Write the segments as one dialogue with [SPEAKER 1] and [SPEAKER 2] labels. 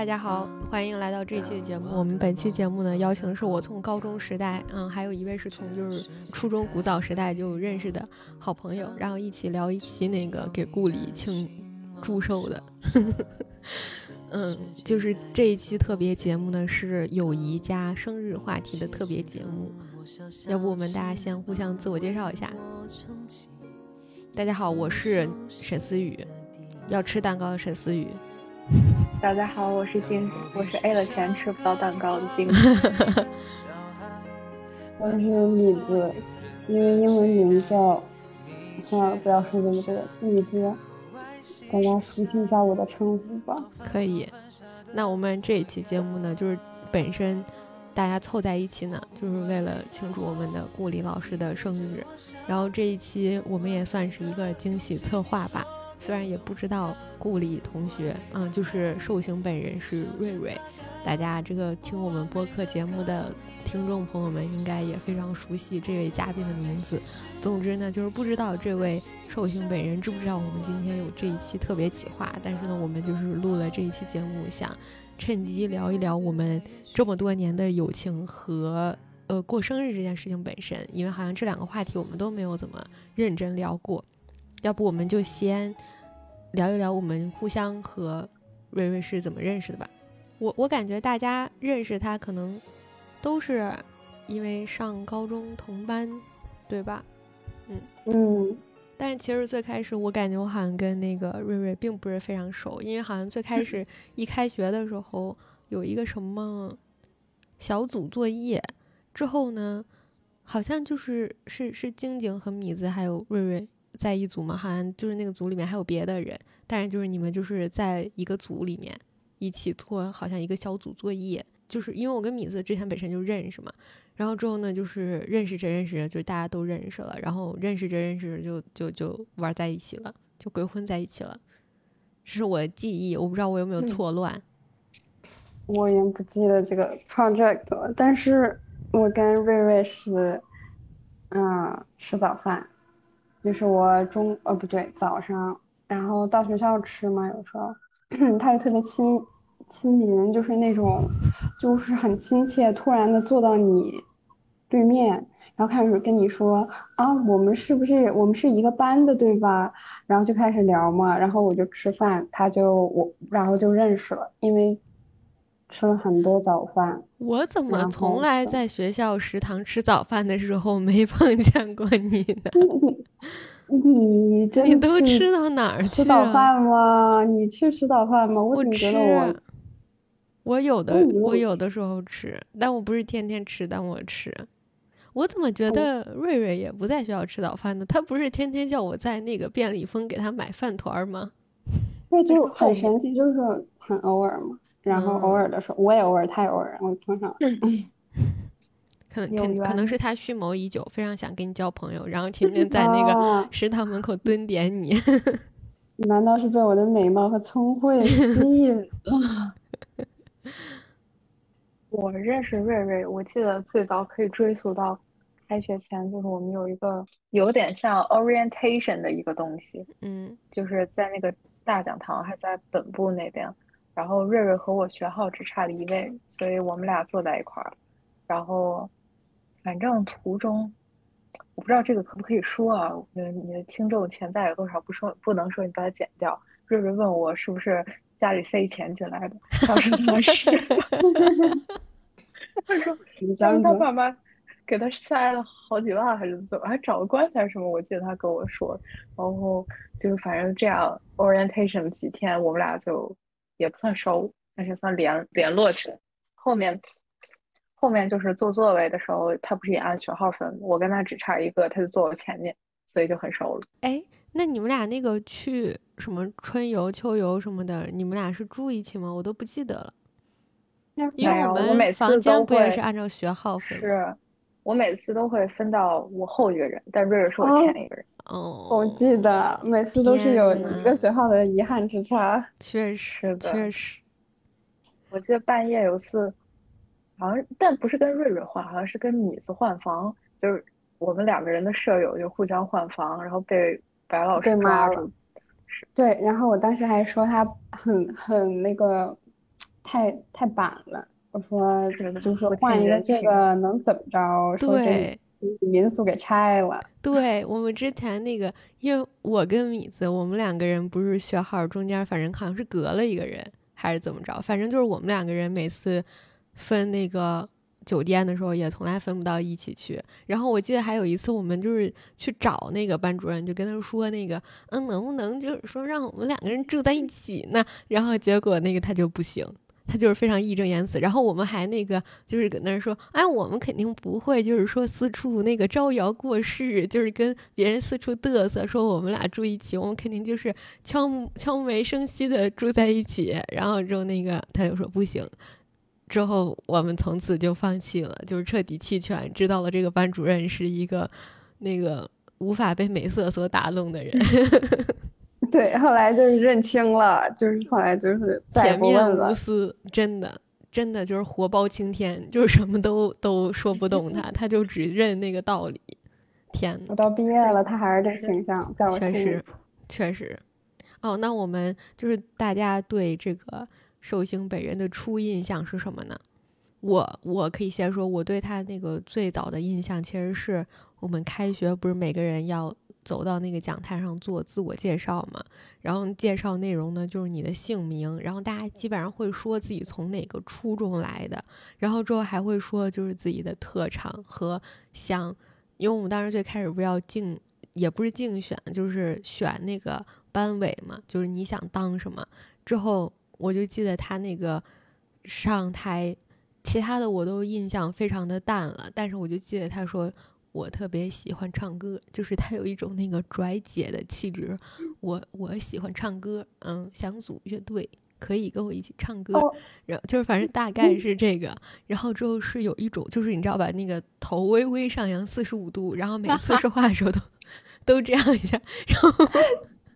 [SPEAKER 1] 大家好，欢迎来到这一期的节目。我们本期节目呢，邀请的是我从高中时代，嗯，还有一位是从就是初中古早时代就认识的好朋友，然后一起聊一期那个给顾里庆祝寿的。嗯，就是这一期特别节目呢，是友谊加生日话题的特别节目。要不我们大家先互相自我介绍一下。大家好，我是沈思雨，要吃蛋糕的沈思雨。
[SPEAKER 2] 大家好，我是金，我是 A 了钱吃不到蛋糕的金。
[SPEAKER 3] 我是米子，因为英文名叫，算了，不要说这么多，米子。大家熟悉一下我的称呼吧。
[SPEAKER 1] 可以。那我们这一期节目呢，就是本身大家凑在一起呢，就是为了庆祝我们的顾里老师的生日。然后这一期我们也算是一个惊喜策划吧。虽然也不知道顾里同学，嗯，就是寿星本人是瑞瑞，大家这个听我们播客节目的听众朋友们应该也非常熟悉这位嘉宾的名字。总之呢，就是不知道这位寿星本人知不知道我们今天有这一期特别企划，但是呢，我们就是录了这一期节目，想趁机聊一聊我们这么多年的友情和呃过生日这件事情本身，因为好像这两个话题我们都没有怎么认真聊过。要不我们就先聊一聊我们互相和瑞瑞是怎么认识的吧。我我感觉大家认识他可能都是因为上高中同班，对吧？
[SPEAKER 3] 嗯嗯。
[SPEAKER 1] 但是其实最开始我感觉我好像跟那个瑞瑞并不是非常熟，因为好像最开始 一开学的时候有一个什么小组作业，之后呢，好像就是是是晶晶和米子还有瑞瑞。在一组嘛，好像就是那个组里面还有别的人，但是就是你们就是在一个组里面一起做，好像一个小组作业。就是因为我跟米子之前本身就认识嘛，然后之后呢，就是认识着认识着就大家都认识了，然后认识着认识着就就就玩在一起了，就鬼混在一起了。这是我记忆，我不知道我有没有错乱。
[SPEAKER 3] 我已经不记得这个 project 了，但是我跟瑞瑞是，嗯，吃早饭。就是我中呃不对早上，然后到学校吃嘛，有时候 他就特别亲亲民，就是那种就是很亲切，突然的坐到你对面，然后开始跟你说啊，我们是不是我们是一个班的对吧？然后就开始聊嘛，然后我就吃饭，他就我然后就认识了，因为吃了很多早饭。
[SPEAKER 1] 我怎么从来在学校食堂吃早饭的时候没碰见过你呢？
[SPEAKER 3] 你真你
[SPEAKER 1] 都吃到哪儿去
[SPEAKER 3] 吃早饭吗？你去吃早饭吗？
[SPEAKER 1] 我
[SPEAKER 3] 吃，
[SPEAKER 1] 我有的我有的时候吃，但我不是天天吃，但我吃。我怎么觉得瑞瑞也不在学校吃早饭呢？他不是天天叫我在那个便利蜂给他买饭团吗？
[SPEAKER 3] 那就 很神奇，就是很偶尔嘛。然后偶尔的时候，我也偶尔，他也偶尔，然后通常。
[SPEAKER 1] 可能可可能是他蓄谋已久，非常想跟你交朋友，然后天天 在那个食堂门口蹲点你。
[SPEAKER 3] 难道是被我的美貌和聪慧吸引了？
[SPEAKER 2] 我认识瑞瑞，我记得最早可以追溯到开学前，就是我们有一个有点像 orientation 的一个东西，
[SPEAKER 1] 嗯，
[SPEAKER 2] 就是在那个大讲堂，还在本部那边，然后瑞瑞和我学号只差了一位，所以我们俩坐在一块儿，然后。反正途中，我不知道这个可不可以说啊？呃，你的听众潜在有多少？不说不能说，你把它剪掉。瑞瑞问我是不是家里塞钱进来的，他说他是。他说，他说他爸妈给他塞了好几万，还是怎么？还找个棺材什么？我记得他跟我说。然后就是反正这样 orientation 几天，我们俩就也不算熟，但是算联联络起来。后面。后面就是坐座位的时候，他不是也按学号分？我跟他只差一个，他就坐我前面，所以就很熟了。
[SPEAKER 1] 哎，那你们俩那个去什么春游、秋游什么的，你们俩是住一起吗？我都不记得了。因为我
[SPEAKER 2] 们
[SPEAKER 1] 房间不也是按照学号分？
[SPEAKER 2] 是，我每次都会分到我后一个人，但瑞瑞是我前一个人。
[SPEAKER 1] 哦，
[SPEAKER 3] 我记得每次都是有一个学号的遗憾之差。
[SPEAKER 1] 确实，确实。
[SPEAKER 2] 我记得半夜有次。好像，但不是跟瑞瑞换，好像是跟米子换房，就是我们两个人的舍友就互相换房，然后被白老师抓住，是
[SPEAKER 3] 对，然后我当时还说他很很那个，太太板了。我说就是换一个这个能怎么着？
[SPEAKER 1] 对，
[SPEAKER 3] 民宿给拆了。
[SPEAKER 1] 对我们之前那个，因为我跟米子，我们两个人不是学号中间，反正好像是隔了一个人，还是怎么着？反正就是我们两个人每次分那个。酒店的时候也从来分不到一起去，然后我记得还有一次我们就是去找那个班主任，就跟他说那个，嗯，能不能就是说让我们两个人住在一起呢？然后结果那个他就不行，他就是非常义正言辞。然后我们还那个就是搁那儿说，哎，我们肯定不会就是说四处那个招摇过市，就是跟别人四处嘚瑟，说我们俩住一起，我们肯定就是悄悄没声息的住在一起。然后之后那个他就说不行。之后，我们从此就放弃了，就是彻底弃权。知道了这个班主任是一个那个无法被美色所打动的人。
[SPEAKER 3] 对，后来就是认清了，就是后来就是
[SPEAKER 1] 铁面无私，真的，真的就是活包青天，就是什么都都说不动他，他就只认那个道理。天呐，
[SPEAKER 3] 我到毕业了，他还是这形象，在我
[SPEAKER 1] 确实，确实。哦，那我们就是大家对这个。寿星本人的初印象是什么呢？我我可以先说，我对他那个最早的印象，其实是我们开学不是每个人要走到那个讲台上做自我介绍嘛？然后介绍内容呢，就是你的姓名，然后大家基本上会说自己从哪个初中来的，然后之后还会说就是自己的特长和想，因为我们当时最开始不要竞，也不是竞选，就是选那个班委嘛，就是你想当什么之后。我就记得他那个上台，其他的我都印象非常的淡了。但是我就记得他说我特别喜欢唱歌，就是他有一种那个拽姐的气质。我我喜欢唱歌，嗯，想组乐队，可以跟我一起唱歌。然后就是反正大概是这个。然后之后是有一种，就是你知道吧，那个头微微上扬四十五度，然后每次说话的时候都 都这样一下，然后。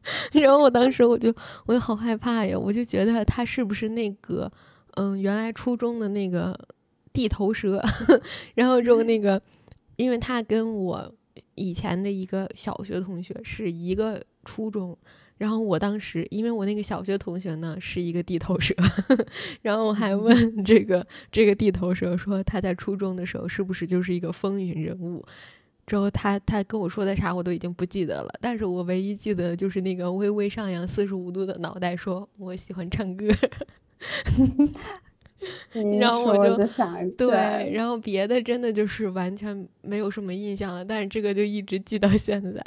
[SPEAKER 1] 然后我当时我就我就好害怕呀，我就觉得他是不是那个嗯原来初中的那个地头蛇，然后之后那个，因为他跟我以前的一个小学同学是一个初中，然后我当时因为我那个小学同学呢是一个地头蛇，然后我还问这个这个地头蛇说他在初中的时候是不是就是一个风云人物。之后他他跟我说的啥我都已经不记得了，但是我唯一记得就是那个微微上扬四十五度的脑袋，说我喜欢唱歌，然后我
[SPEAKER 3] 就想
[SPEAKER 1] 对，然后别的真的就是完全没有什么印象了，但是这个就一直记到现在。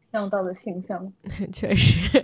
[SPEAKER 2] 向道的形象，
[SPEAKER 1] 确实。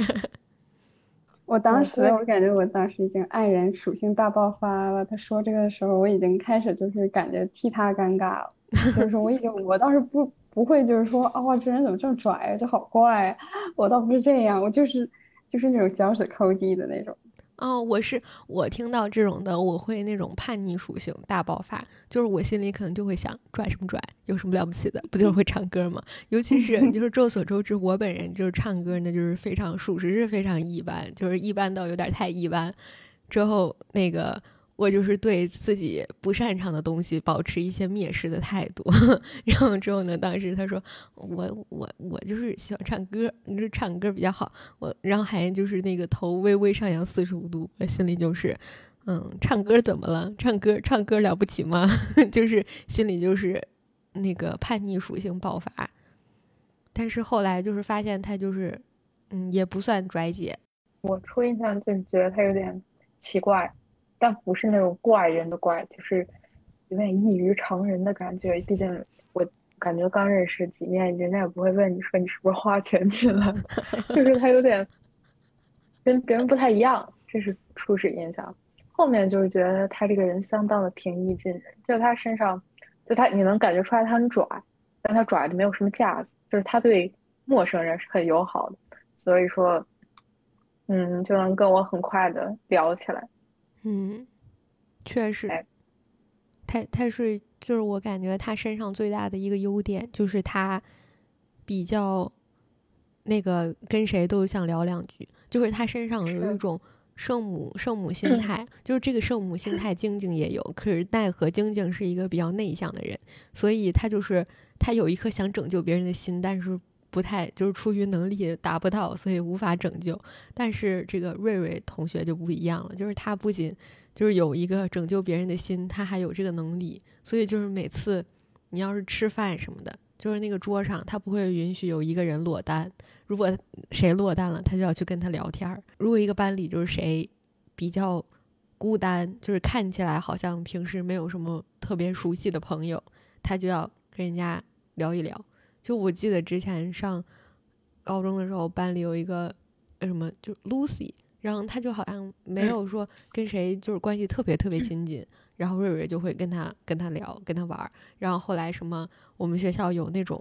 [SPEAKER 3] 我当时我感觉我当时已经爱人属性大爆发了，他说这个的时候我已经开始就是感觉替他尴尬了。就是我已经，我倒是不不会，就是说，哦，这人怎么这么拽，就好怪。我倒不是这样，我就是就是那种脚趾抠地的那种。
[SPEAKER 1] 哦，我是我听到这种的，我会那种叛逆属性大爆发，就是我心里可能就会想，拽什么拽，有什么了不起的？不就是会唱歌吗？尤其是就是众所周知，我本人就是唱歌呢，就是非常属实是非常一般，就是一般到有点太一般。之后那个。我就是对自己不擅长的东西保持一些蔑视的态度，然后之后呢，当时他说我我我就是喜欢唱歌，你说唱歌比较好，我然后还就是那个头微微上扬四十五度，我心里就是，嗯，唱歌怎么了？唱歌唱歌了不起吗？就是心里就是那个叛逆属性爆发，但是后来就是发现他就是，嗯，也不算拽姐，
[SPEAKER 2] 我初印象就觉得他有点奇怪。但不是那种怪人的怪，就是有点异于常人的感觉。毕竟我感觉刚认识几面，人家也不会问你说你是不是花钱进来，就是他有点跟别人不太一样，这是初始印象。后面就是觉得他这个人相当的平易近人，就他身上，就他你能感觉出来他很拽，但他拽的没有什么架子，就是他对陌生人是很友好的，所以说，嗯，就能跟我很快的聊起来。
[SPEAKER 1] 嗯，确实，他他是就是我感觉他身上最大的一个优点就是他比较那个跟谁都想聊两句，就是他身上有一种圣母圣母心态，就是这个圣母心态晶晶也有，可是奈何晶晶是一个比较内向的人，所以他就是他有一颗想拯救别人的心，但是不太就是出于能力达不到，所以无法拯救。但是这个瑞瑞同学就不一样了，就是他不仅就是有一个拯救别人的心，他还有这个能力。所以就是每次你要是吃饭什么的，就是那个桌上他不会允许有一个人落单。如果谁落单了，他就要去跟他聊天儿。如果一个班里就是谁比较孤单，就是看起来好像平时没有什么特别熟悉的朋友，他就要跟人家聊一聊。就我记得之前上高中的时候，班里有一个什么就 Lucy，然后他就好像没有说跟谁就是关系特别特别亲近，然后瑞瑞就会跟他跟他聊跟他玩儿，然后后来什么我们学校有那种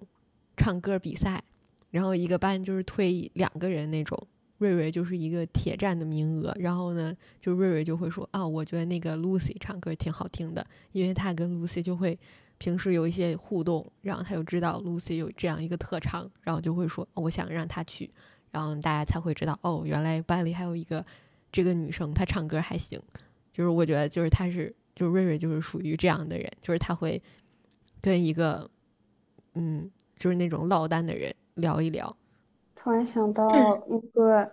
[SPEAKER 1] 唱歌比赛，然后一个班就是退两个人那种，瑞瑞就是一个铁站的名额，然后呢就瑞瑞就会说啊，我觉得那个 Lucy 唱歌挺好听的，因为他跟 Lucy 就会。平时有一些互动，然后他就知道 Lucy 有这样一个特长，然后就会说我想让他去，然后大家才会知道哦，原来班里还有一个这个女生，她唱歌还行。就是我觉得，就是她是，就是瑞瑞就是属于这样的人，就是他会跟一个嗯，就是那种落单的人聊一聊。
[SPEAKER 3] 突然想到一个，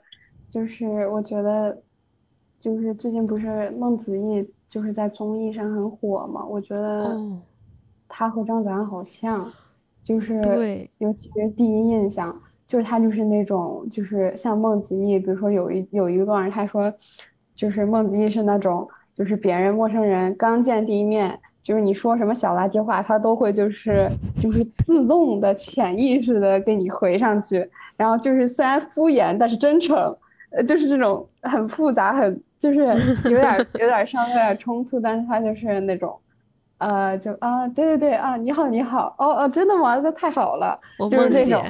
[SPEAKER 3] 就是我觉得，就是最近不是孟子义就是在综艺上很火嘛，我觉得。他和张子安好像，就是
[SPEAKER 1] 对，
[SPEAKER 3] 尤其是第一印象，就是他就是那种，就是像孟子义，比如说有一有一段，他说，就是孟子义是那种，就是别人陌生人刚见第一面，就是你说什么小垃圾话，他都会就是就是自动的潜意识的给你回上去，然后就是虽然敷衍，但是真诚，呃，就是这种很复杂，很就是有点有点稍微有点冲突，但是他就是那种。呃，就啊，对对对啊，你好你好，哦哦，真的吗？那太好了，就是这种。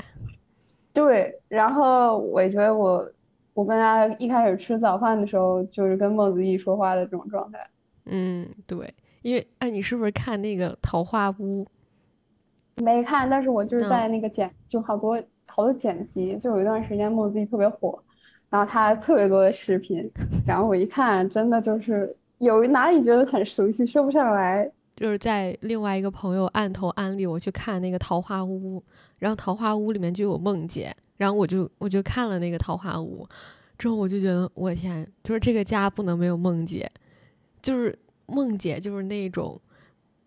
[SPEAKER 3] 对，然后我觉得我我跟他一开始吃早饭的时候，就是跟孟子义说话的这种状态。
[SPEAKER 1] 嗯，对，因为哎，你是不是看那个《桃花坞》？
[SPEAKER 3] 没看，但是我就是在那个剪，就好多好多剪辑，就有一段时间孟子义特别火，然后他特别多的视频，然后我一看，真的就是有哪里觉得很熟悉，说不上来。
[SPEAKER 1] 就是在另外一个朋友暗头安利我去看那个《桃花坞》，然后《桃花坞》里面就有梦姐，然后我就我就看了那个《桃花坞》，之后我就觉得我天，就是这个家不能没有梦姐，就是梦姐就是那种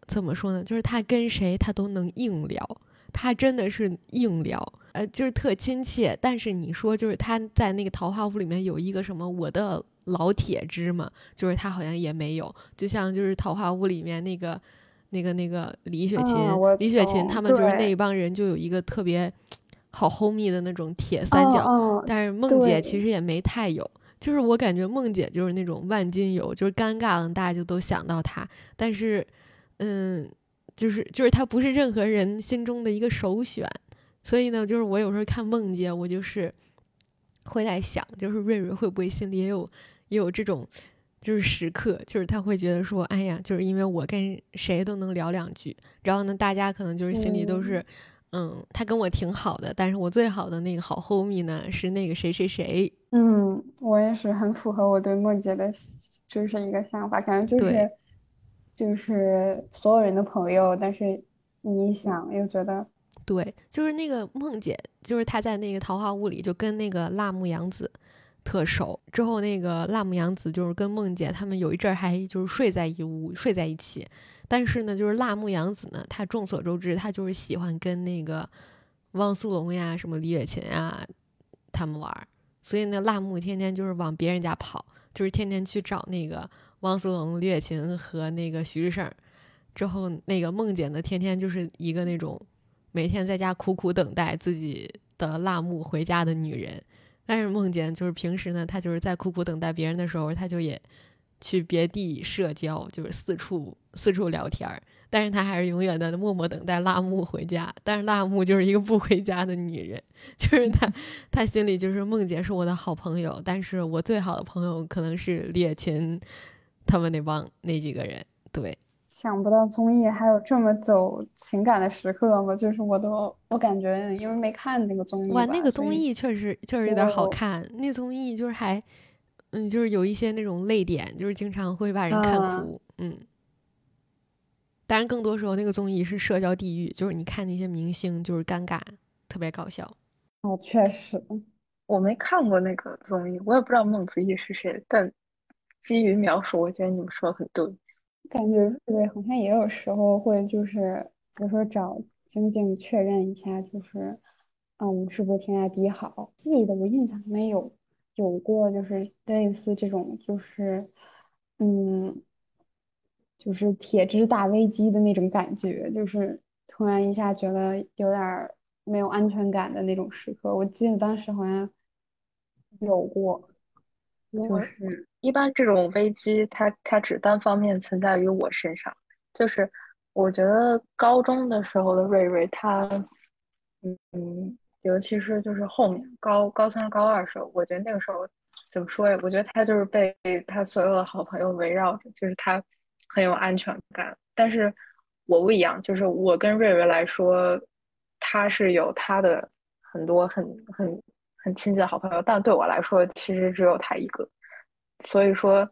[SPEAKER 1] 怎么说呢？就是她跟谁她都能硬聊，她真的是硬聊，呃，就是特亲切。但是你说就是她在那个《桃花坞》里面有一个什么我的。老铁汁嘛，就是他好像也没有，就像就是《桃花坞》里面那个、那个、那个李雪琴、李雪琴他们就是那一帮人，就有一个特别好 homie 的那种铁三角。但是梦姐其实也没太有，就是我感觉梦姐就是那种万金油，就是尴尬了大家就都想到她，但是嗯，就是就是她不是任何人心中的一个首选，所以呢，就是我有时候看梦姐，我就是会在想，就是瑞瑞会不会心里也有。也有这种，就是时刻，就是他会觉得说，哎呀，就是因为我跟谁都能聊两句，然后呢，大家可能就是心里都是，嗯，他跟我挺好的，但是我最好的那个好 homie 呢是那个谁谁谁。
[SPEAKER 3] 嗯，我也是很符合我对梦姐的，就是一个想法，感觉就是，就是所有人的朋友，但是你一想又觉得，
[SPEAKER 1] 对，就是那个梦姐，就是她在那个桃花坞里就跟那个辣目洋子。特熟之后，那个辣目洋子就是跟梦姐他们有一阵儿还就是睡在一屋，睡在一起。但是呢，就是辣目洋子呢，她众所周知，她就是喜欢跟那个汪苏泷呀、什么李雪琴呀他们玩儿。所以呢，辣目天天就是往别人家跑，就是天天去找那个汪苏泷、李雪琴和那个徐志胜。之后，那个梦姐呢，天天就是一个那种每天在家苦苦等待自己的辣目回家的女人。但是梦见就是平时呢，他就是在苦苦等待别人的时候，他就也去别地社交，就是四处四处聊天儿。但是他还是永远的默默等待辣木回家。但是辣木就是一个不回家的女人，就是他他心里就是梦姐是我的好朋友，但是我最好的朋友可能是列琴他们那帮那几个人，对。
[SPEAKER 3] 想不到综艺还有这么走情感的时刻吗？就是我都我感觉，因为没看那个综艺。
[SPEAKER 1] 哇，那个综艺确实确实有点好看。那综艺就是还，嗯，就是有一些那种泪点，就是经常会把人看哭。嗯。当然，更多时候那个综艺是社交地狱，就是你看那些明星就是尴尬，特别搞笑。
[SPEAKER 3] 哦，确实，
[SPEAKER 2] 我没看过那个综艺，我也不知道孟子义是谁，但基于描述，我觉得你们说的很对。
[SPEAKER 3] 感觉瑞好像也有时候会就是，比如说找晶晶确认一下，就是，嗯，我们是不是天下第一好？记得我印象里面有有过，就是类似这种，就是，嗯，就是铁之大危机的那种感觉，就是突然一下觉得有点没有安全感的那种时刻。我记得当时好像有过，就是。
[SPEAKER 2] 一般这种危机，它它只单方面存在于我身上。就是我觉得高中的时候的瑞瑞，他，嗯，尤其是就是后面高高三、高二的时候，我觉得那个时候怎么说呀？我觉得他就是被他所有的好朋友围绕着，就是他很有安全感。但是我不一样，就是我跟瑞瑞来说，他是有他的很多很很很亲近的好朋友，但对我来说，其实只有他一个。所以说，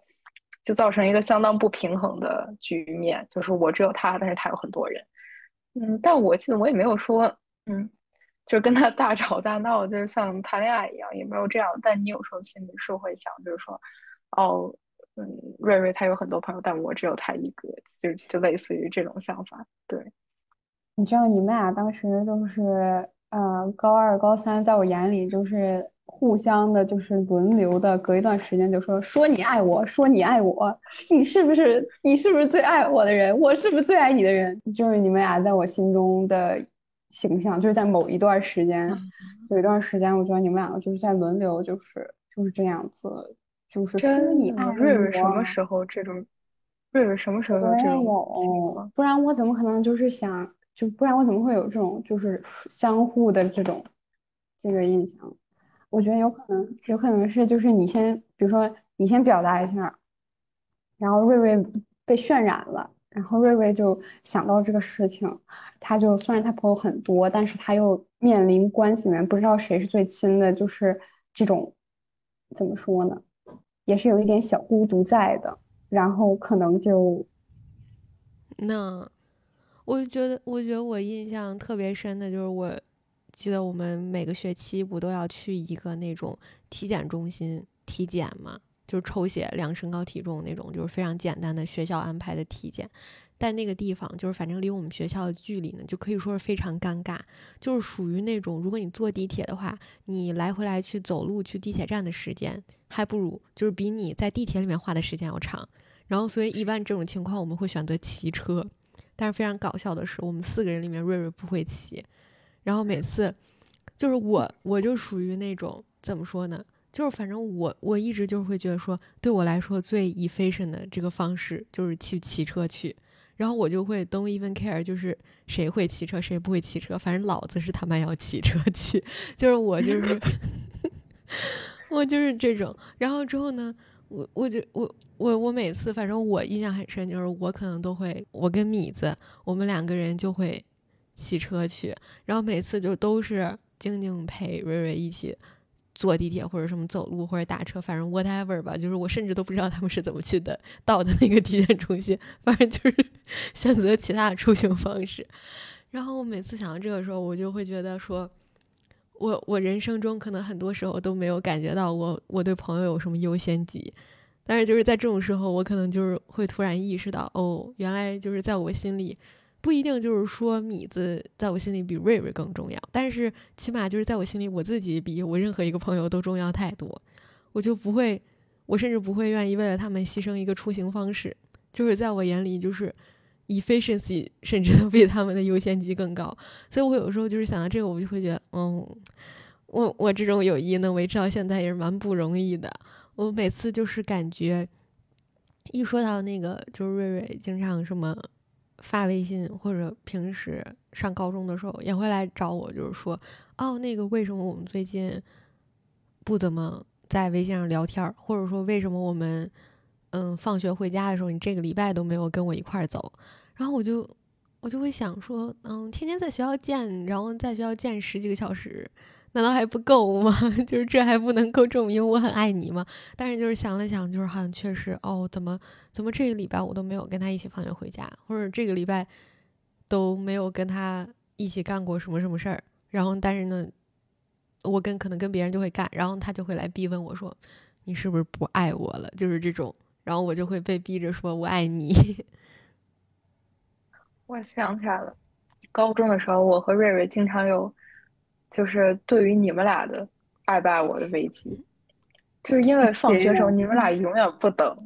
[SPEAKER 2] 就造成一个相当不平衡的局面，就是我只有他，但是他有很多人。嗯，但我记得我也没有说，嗯，就跟他大吵大闹，就是像谈恋爱一样，也没有这样。但你有时候心里是会想，就是说，哦，嗯，瑞瑞他有很多朋友，但我只有他一个，就就类似于这种想法。对，
[SPEAKER 3] 你知道你们俩当时都是，呃，高二、高三，在我眼里就是。互相的，就是轮流的，隔一段时间就说说你爱我，说你爱我，你是不是你是不是最爱我的人？我是不是最爱你的人？就是你们俩在我心中的形象，就是在某一段时间，有一段时间，我觉得你们两个就是在轮流，就是就是这样子，就是说你爱
[SPEAKER 2] 瑞瑞什么时候这种？瑞瑞什么时候有这种情况？
[SPEAKER 3] 不然我怎么可能就是想就不然我怎么会有这种就是相互的这种这个印象？我觉得有可能，有可能是就是你先，比如说你先表达一下，然后瑞瑞被渲染了，然后瑞瑞就想到这个事情，他就虽然他朋友很多，但是他又面临关系里面不知道谁是最亲的，就是这种怎么说呢，也是有一点小孤独在的，然后可能就
[SPEAKER 1] 那，我觉得，我觉得我印象特别深的就是我。记得我们每个学期不都要去一个那种体检中心体检吗？就是抽血量身高体重那种，就是非常简单的学校安排的体检。但那个地方就是反正离我们学校的距离呢，就可以说是非常尴尬。就是属于那种，如果你坐地铁的话，你来回来去走路去地铁站的时间，还不如就是比你在地铁里面花的时间要长。然后所以一般这种情况我们会选择骑车。但是非常搞笑的是，我们四个人里面瑞瑞不会骑。然后每次，就是我，我就属于那种怎么说呢？就是反正我我一直就是会觉得说，对我来说最 efficient 的这个方式就是去骑车去。然后我就会 don't even care，就是谁会骑车谁不会骑车，反正老子是他妈要骑车去。就是我就是 我就是这种。然后之后呢，我我就我我我每次反正我印象很深，就是我可能都会我跟米子我们两个人就会。骑车去，然后每次就都是静静陪瑞瑞一起坐地铁或者什么走路或者打车，反正 whatever 吧，就是我甚至都不知道他们是怎么去的到的那个体检中心，反正就是 选择其他的出行方式。然后我每次想到这个时候，我就会觉得说，我我人生中可能很多时候都没有感觉到我我对朋友有什么优先级，但是就是在这种时候，我可能就是会突然意识到，哦，原来就是在我心里。不一定就是说米子在我心里比瑞瑞更重要，但是起码就是在我心里，我自己比我任何一个朋友都重要太多。我就不会，我甚至不会愿意为了他们牺牲一个出行方式。就是在我眼里，就是 efficiency 甚至都比他们的优先级更高。所以我有时候就是想到这个，我就会觉得，嗯，我我这种友谊能维持到现在也是蛮不容易的。我每次就是感觉，一说到那个，就是瑞瑞经常什么。发微信或者平时上高中的时候也会来找我，就是说，哦，那个为什么我们最近不怎么在微信上聊天，或者说为什么我们嗯放学回家的时候你这个礼拜都没有跟我一块儿走，然后我就我就会想说，嗯，天天在学校见，然后在学校见十几个小时。难道还不够吗？就是这还不能够证明我很爱你吗？但是就是想了想，就是好像确实哦，怎么怎么这个礼拜我都没有跟他一起放学回家，或者这个礼拜都没有跟他一起干过什么什么事儿。然后但是呢，我跟可能跟别人就会干，然后他就会来逼问我说：“你是不是不爱我了？”就是这种，然后我就会被逼着说：“我爱你。”
[SPEAKER 2] 我想起来了，高中的时候，我和瑞瑞经常有，就是对于你们俩的爱不爱我的危机，就是因为放学时候你们俩永远不等，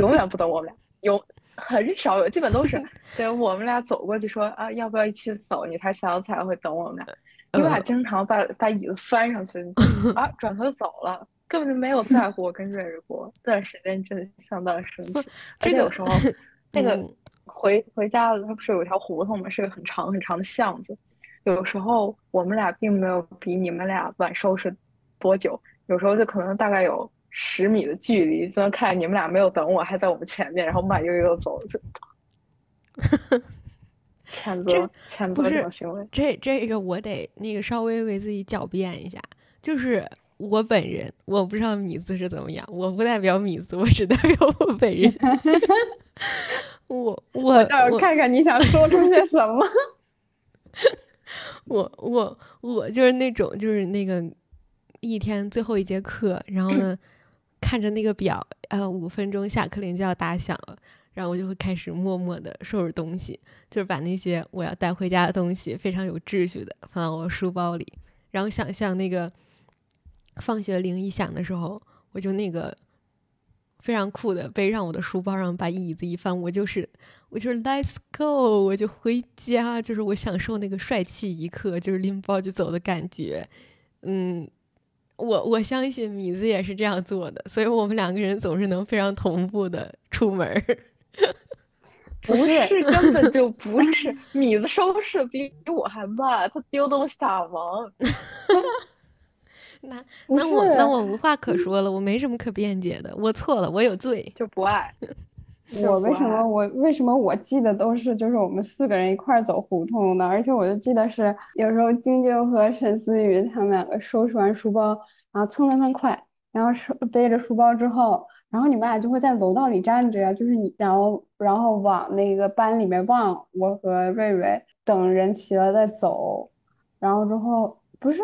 [SPEAKER 2] 永远不等我们俩，有很少有，基本都是 等我们俩走过去说啊要不要一起走，你才想起来会等我们俩。你们俩经常把把椅子翻上去，啊，转头就走了，根本就没有在乎我跟瑞瑞过。那段时间真的相当生气，而且有时候 那个回回家了，它不是有条胡同吗？是个很长很长的巷子。有时候我们俩并没有比你们俩晚收拾多久，有时候就可能大概有十米的距离，就能看见你们俩没有等我，还在我们前面，然后慢悠悠走就。谴责谴责这种行为，
[SPEAKER 1] 这这个我得那个稍微为自己狡辩一下，就是我本人，我不知道米字是怎么样，我不代表米字，我只代表我本人。我我
[SPEAKER 3] 我看看你想说出些什么。
[SPEAKER 1] 我我我就是那种就是那个一天最后一节课，然后呢看着那个表，呃，五分钟下课铃就要打响了。然后我就会开始默默的收拾东西，就是把那些我要带回家的东西非常有秩序的放到我书包里，然后想象那个放学铃一响的时候，我就那个非常酷的背上我的书包，然后把椅子一翻，我就是我就是 Let's go，我就回家，就是我享受那个帅气一刻，就是拎包就走的感觉。嗯，我我相信米子也是这样做的，所以我们两个人总是能非常同步的出门。
[SPEAKER 2] 不是，根本就不是。米子收拾比我还慢，他丢东西大王。
[SPEAKER 1] 那那我那我无话可说了，我没什么可辩解的，我错了，我有罪，
[SPEAKER 2] 就不爱。
[SPEAKER 3] 我为什么我为什么我记得都是就是我们四个人一块走胡同的，而且我就记得是有时候晶晶和沈思雨他们两个收拾完书包，然后蹭蹭蹭快，然后收背着书包之后。然后你们俩就会在楼道里站着呀，就是你，然后然后往那个班里面望，我和瑞瑞等人齐了再走，然后之后不是，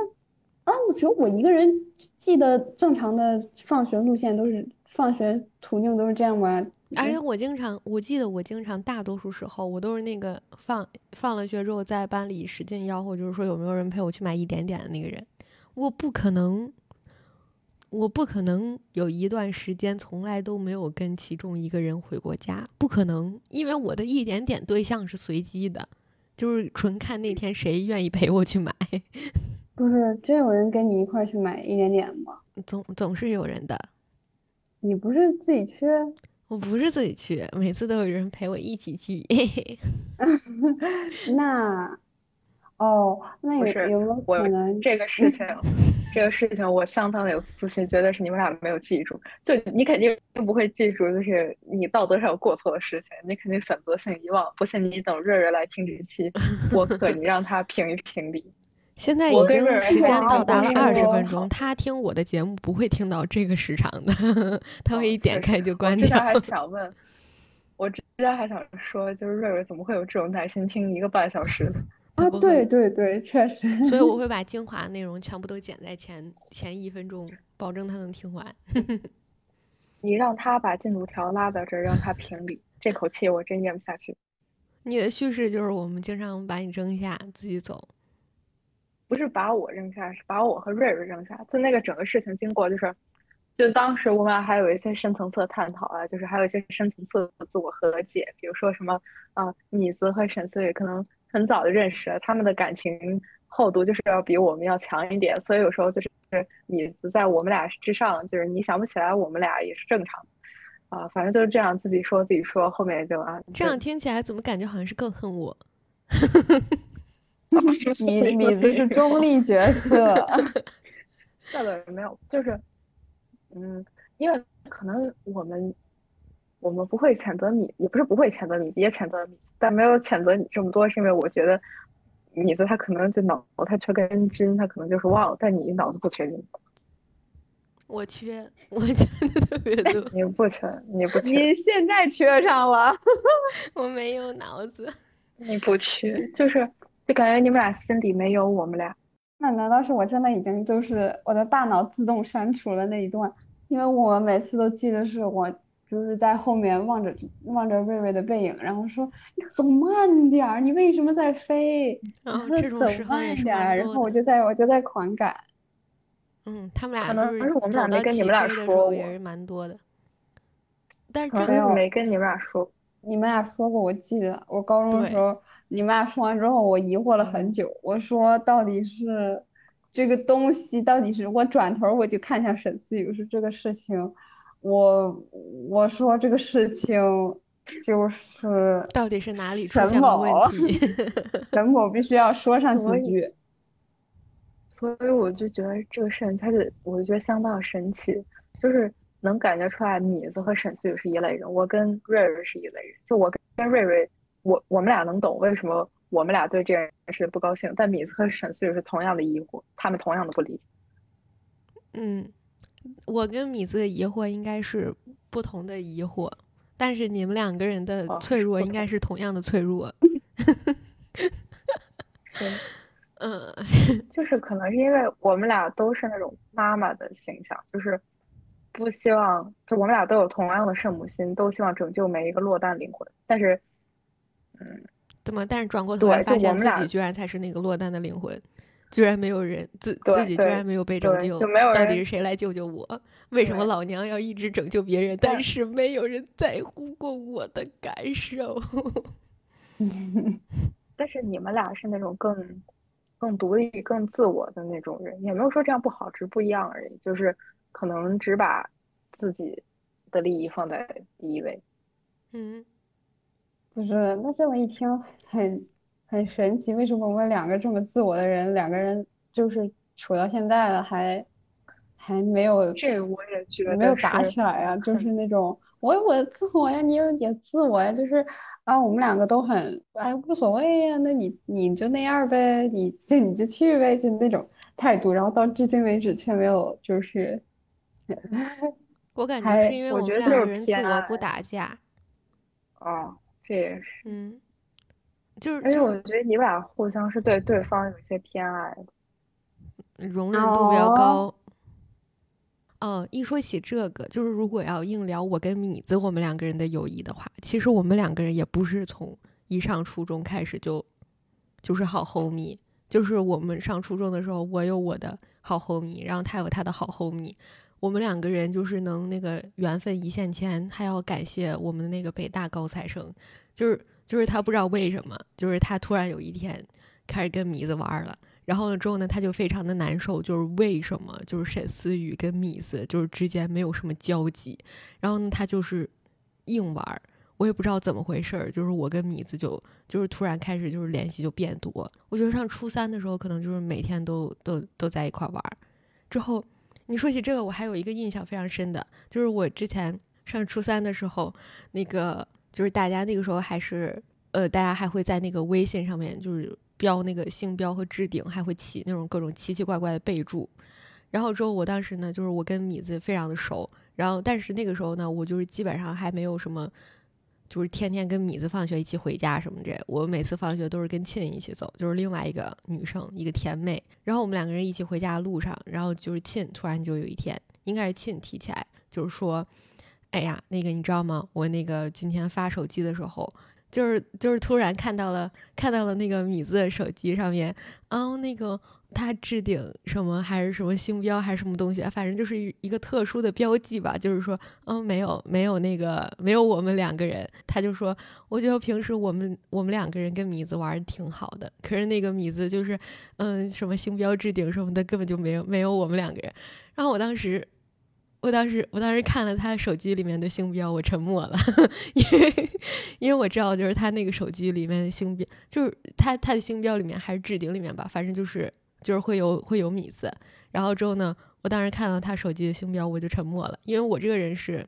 [SPEAKER 3] 啊，我觉得我一个人记得正常的放学路线都是放学途径都是这样吗？
[SPEAKER 1] 而且我经常，我记得我经常大多数时候我都是那个放放了学之后在班里使劲吆喝，就是说有没有人陪我去买一点点的那个人，我不可能。我不可能有一段时间从来都没有跟其中一个人回过家，不可能，因为我的一点点对象是随机的，就是纯看那天谁愿意陪我去买。
[SPEAKER 3] 不是，真有人跟你一块去买一点点吗？
[SPEAKER 1] 总总是有人的。
[SPEAKER 3] 你不是自己去？
[SPEAKER 1] 我不是自己去，每次都有人陪我一起去。
[SPEAKER 3] 那，哦，那有有没有可能
[SPEAKER 2] 这个事情？这个事情我相当的有自信，绝对是你们俩没有记住。就你肯定不会记住，就是你道德上有过错的事情，你肯定选择性遗忘。不信你等瑞瑞来听这期我可，你让他评一评理。
[SPEAKER 1] 现在已经时间到达了二十分钟，他听我的节目不会听到这个时长的，他会一点开就关掉。
[SPEAKER 2] 我之前还想问，我之前还想说，就是瑞瑞怎么会有这种耐心听一个半小时的？
[SPEAKER 3] 啊，对对对，确实。
[SPEAKER 1] 所以我会把精华内容全部都剪在前前一分钟，保证他能听完。
[SPEAKER 2] 你让他把进度条拉到这儿，让他评理，这口气我真咽不下去。
[SPEAKER 1] 你的叙事就是我们经常把你扔下，自己走。
[SPEAKER 2] 不是把我扔下，是把我和瑞瑞扔下。就那个整个事情经过，就是，就当时我们俩还有一些深层次的探讨啊，就是还有一些深层次的自我和解，比如说什么啊，米子和沈思雨可能。很早就认识了，他们的感情厚度就是要比我们要强一点，所以有时候就是米子在我们俩之上，就是你想不起来我们俩也是正常的啊，反正就是这样自己说自己说，后面就啊，
[SPEAKER 1] 这样听起来怎么感觉好像是更恨我？
[SPEAKER 3] 米米子是中立角色，
[SPEAKER 2] 那倒没有，就是嗯，因为可能我们我们不会谴责米，也不是不会谴责米，也谴责米。但没有谴责你这么多，是因为我觉得米子他可能就脑子他缺根筋，他可能就是忘了。但你脑子不缺筋，
[SPEAKER 1] 我缺，我缺的特别多。
[SPEAKER 2] 你不缺，你不 缺。
[SPEAKER 3] 你现在缺上了，
[SPEAKER 1] 我没有脑子。
[SPEAKER 2] 你不缺，就是就感觉你们俩心里没有我们俩。
[SPEAKER 3] 那难道是我真的已经就是我的大脑自动删除了那一段？因为我每次都记得是我就是在后面望着望着瑞瑞的背影，然后说你走慢点儿，你为什么在飞？
[SPEAKER 1] 啊，
[SPEAKER 3] 说走
[SPEAKER 1] 这种时候也是
[SPEAKER 3] 慢点儿，然后我。就在我就在狂赶。
[SPEAKER 1] 嗯，他们俩
[SPEAKER 2] 可能
[SPEAKER 1] 不是
[SPEAKER 2] 是我们俩没跟你们俩说过
[SPEAKER 1] 也是蛮多的。但是
[SPEAKER 2] 可能是没跟你们俩说。
[SPEAKER 3] 你们俩说过，我记得我高中的时候，你们俩说完之后，我疑惑了很久。我说到底是这个东西，到底是我转头我就看向沈思雨，是这个事情，我我说这个事情就是
[SPEAKER 1] 到底是哪里出现了问
[SPEAKER 3] 某
[SPEAKER 1] 题？
[SPEAKER 3] 沈某必须要说上几句。
[SPEAKER 2] 所以我就觉得这个事情，它就我就觉得相当神奇，就是能感觉出来米子和沈思雨是一类人，我跟瑞瑞是一类人。就我跟瑞瑞，我我们俩能懂为什么我们俩对这件事不高兴，但米子和沈思雨是同样的疑惑，他们同样的不理解。
[SPEAKER 1] 嗯，我跟米子的疑惑应该是不同的疑惑，但是你们两个人的
[SPEAKER 2] 哦
[SPEAKER 1] 脆弱应该是同样的脆弱。
[SPEAKER 2] 是
[SPEAKER 1] 嗯，
[SPEAKER 2] 就是可能是因为我们俩都是那种妈妈的形象，就是不希望，就我们俩都有同样的圣母心，都希望拯救每一个落单灵魂。但是，嗯，
[SPEAKER 1] 怎么？但是转过头来
[SPEAKER 2] 对
[SPEAKER 1] 发现自己居然才是那个落单的灵魂，居然没有人自自己居然没有被拯救，
[SPEAKER 2] 就没有人
[SPEAKER 1] 到底是谁来救救我？为什么老娘要一直拯救别人，但
[SPEAKER 2] 但
[SPEAKER 1] 是没有人在乎过我的感受？
[SPEAKER 2] 但是你们俩是那种更更独立、更自我的那种人，也没有说这样不好，只是不一样而已。就是可能只把自己的利益放在第一位。
[SPEAKER 1] 嗯，
[SPEAKER 3] 就是那这么一听很很神奇，为什么我们两个这么自我的人，两个人就是处到现在了还还没有
[SPEAKER 2] 这我也觉得
[SPEAKER 3] 没有打起来啊？就是那种我有我的自我呀，你有你的自我呀，就是啊，我们两个都很哎无所谓呀，那你你就那样呗，你就你就去呗，就那种态度，然后到至今为止却没有就是
[SPEAKER 1] 我感觉是因为
[SPEAKER 2] 我
[SPEAKER 1] 我们两个人自
[SPEAKER 2] 偏
[SPEAKER 1] 我不打架，
[SPEAKER 2] 哦，这也是。
[SPEAKER 1] 嗯，就是
[SPEAKER 2] 而且我觉得你们俩互相是对对方有一些偏爱的。
[SPEAKER 1] 容忍度比较
[SPEAKER 3] 哦
[SPEAKER 1] 高。嗯，一说起这个，就是如果要硬聊我跟米子我们两个人的友谊的话，其实我们两个人也不是从一上初中开始就就是好 homie，就是我们上初中的时候，我有我的好 homie，然后他有他的好 homie，我们两个人就是能那个缘分一线牵，还要感谢我们的那个北大高材生，就是就是他不知道为什么，就是他突然有一天开始跟米子玩了。然后呢，之后呢，他就非常的难受，就是为什么就是沈思雨跟米子就是之间没有什么交集，然后呢，他就是硬玩儿，我也不知道怎么回事儿，就是我跟米子就就是突然开始就是联系就变多，我觉得上初三的时候可能就是每天都都都在一块玩儿，之后你说起这个，我还有一个印象非常深的，就是我之前上初三的时候，那个就是大家那个时候还是呃，大家还会在那个微信上面就是。标那个星标和置顶，还会起那种各种奇奇怪怪的备注。然后之后，我当时呢，就是我跟米子非常的熟，然后但是那个时候呢，我就是基本上还没有什么，就是天天跟米子放学一起回家什么这。我每次放学都是跟沁一起走，就是另外一个女生，一个甜妹。然后我们两个人一起回家的路上，然后就是沁突然就有一天，应该是沁提起来，就是说，哎呀，那个你知道吗？我那个今天发手机的时候。就是就是突然看到了看到了那个米子的手机上面，嗯，那个他置顶什么还是什么星标还是什么东西，反正就是一个特殊的标记吧。就是说，嗯，没有没有那个没有我们两个人。他就说，我觉得平时我们我们两个人跟米子玩的挺好的，可是那个米子就是，嗯，什么星标置顶什么的根本就没有没有我们两个人。然后我当时。我当时，我当时看了他手机里面的星标，我沉默了，因为因为我知道，就是他那个手机里面的星标，就是他他的星标里面还是置顶里面吧，反正就是就是会有会有米字。然后之后呢，我当时看到他手机的星标，我就沉默了，因为我这个人是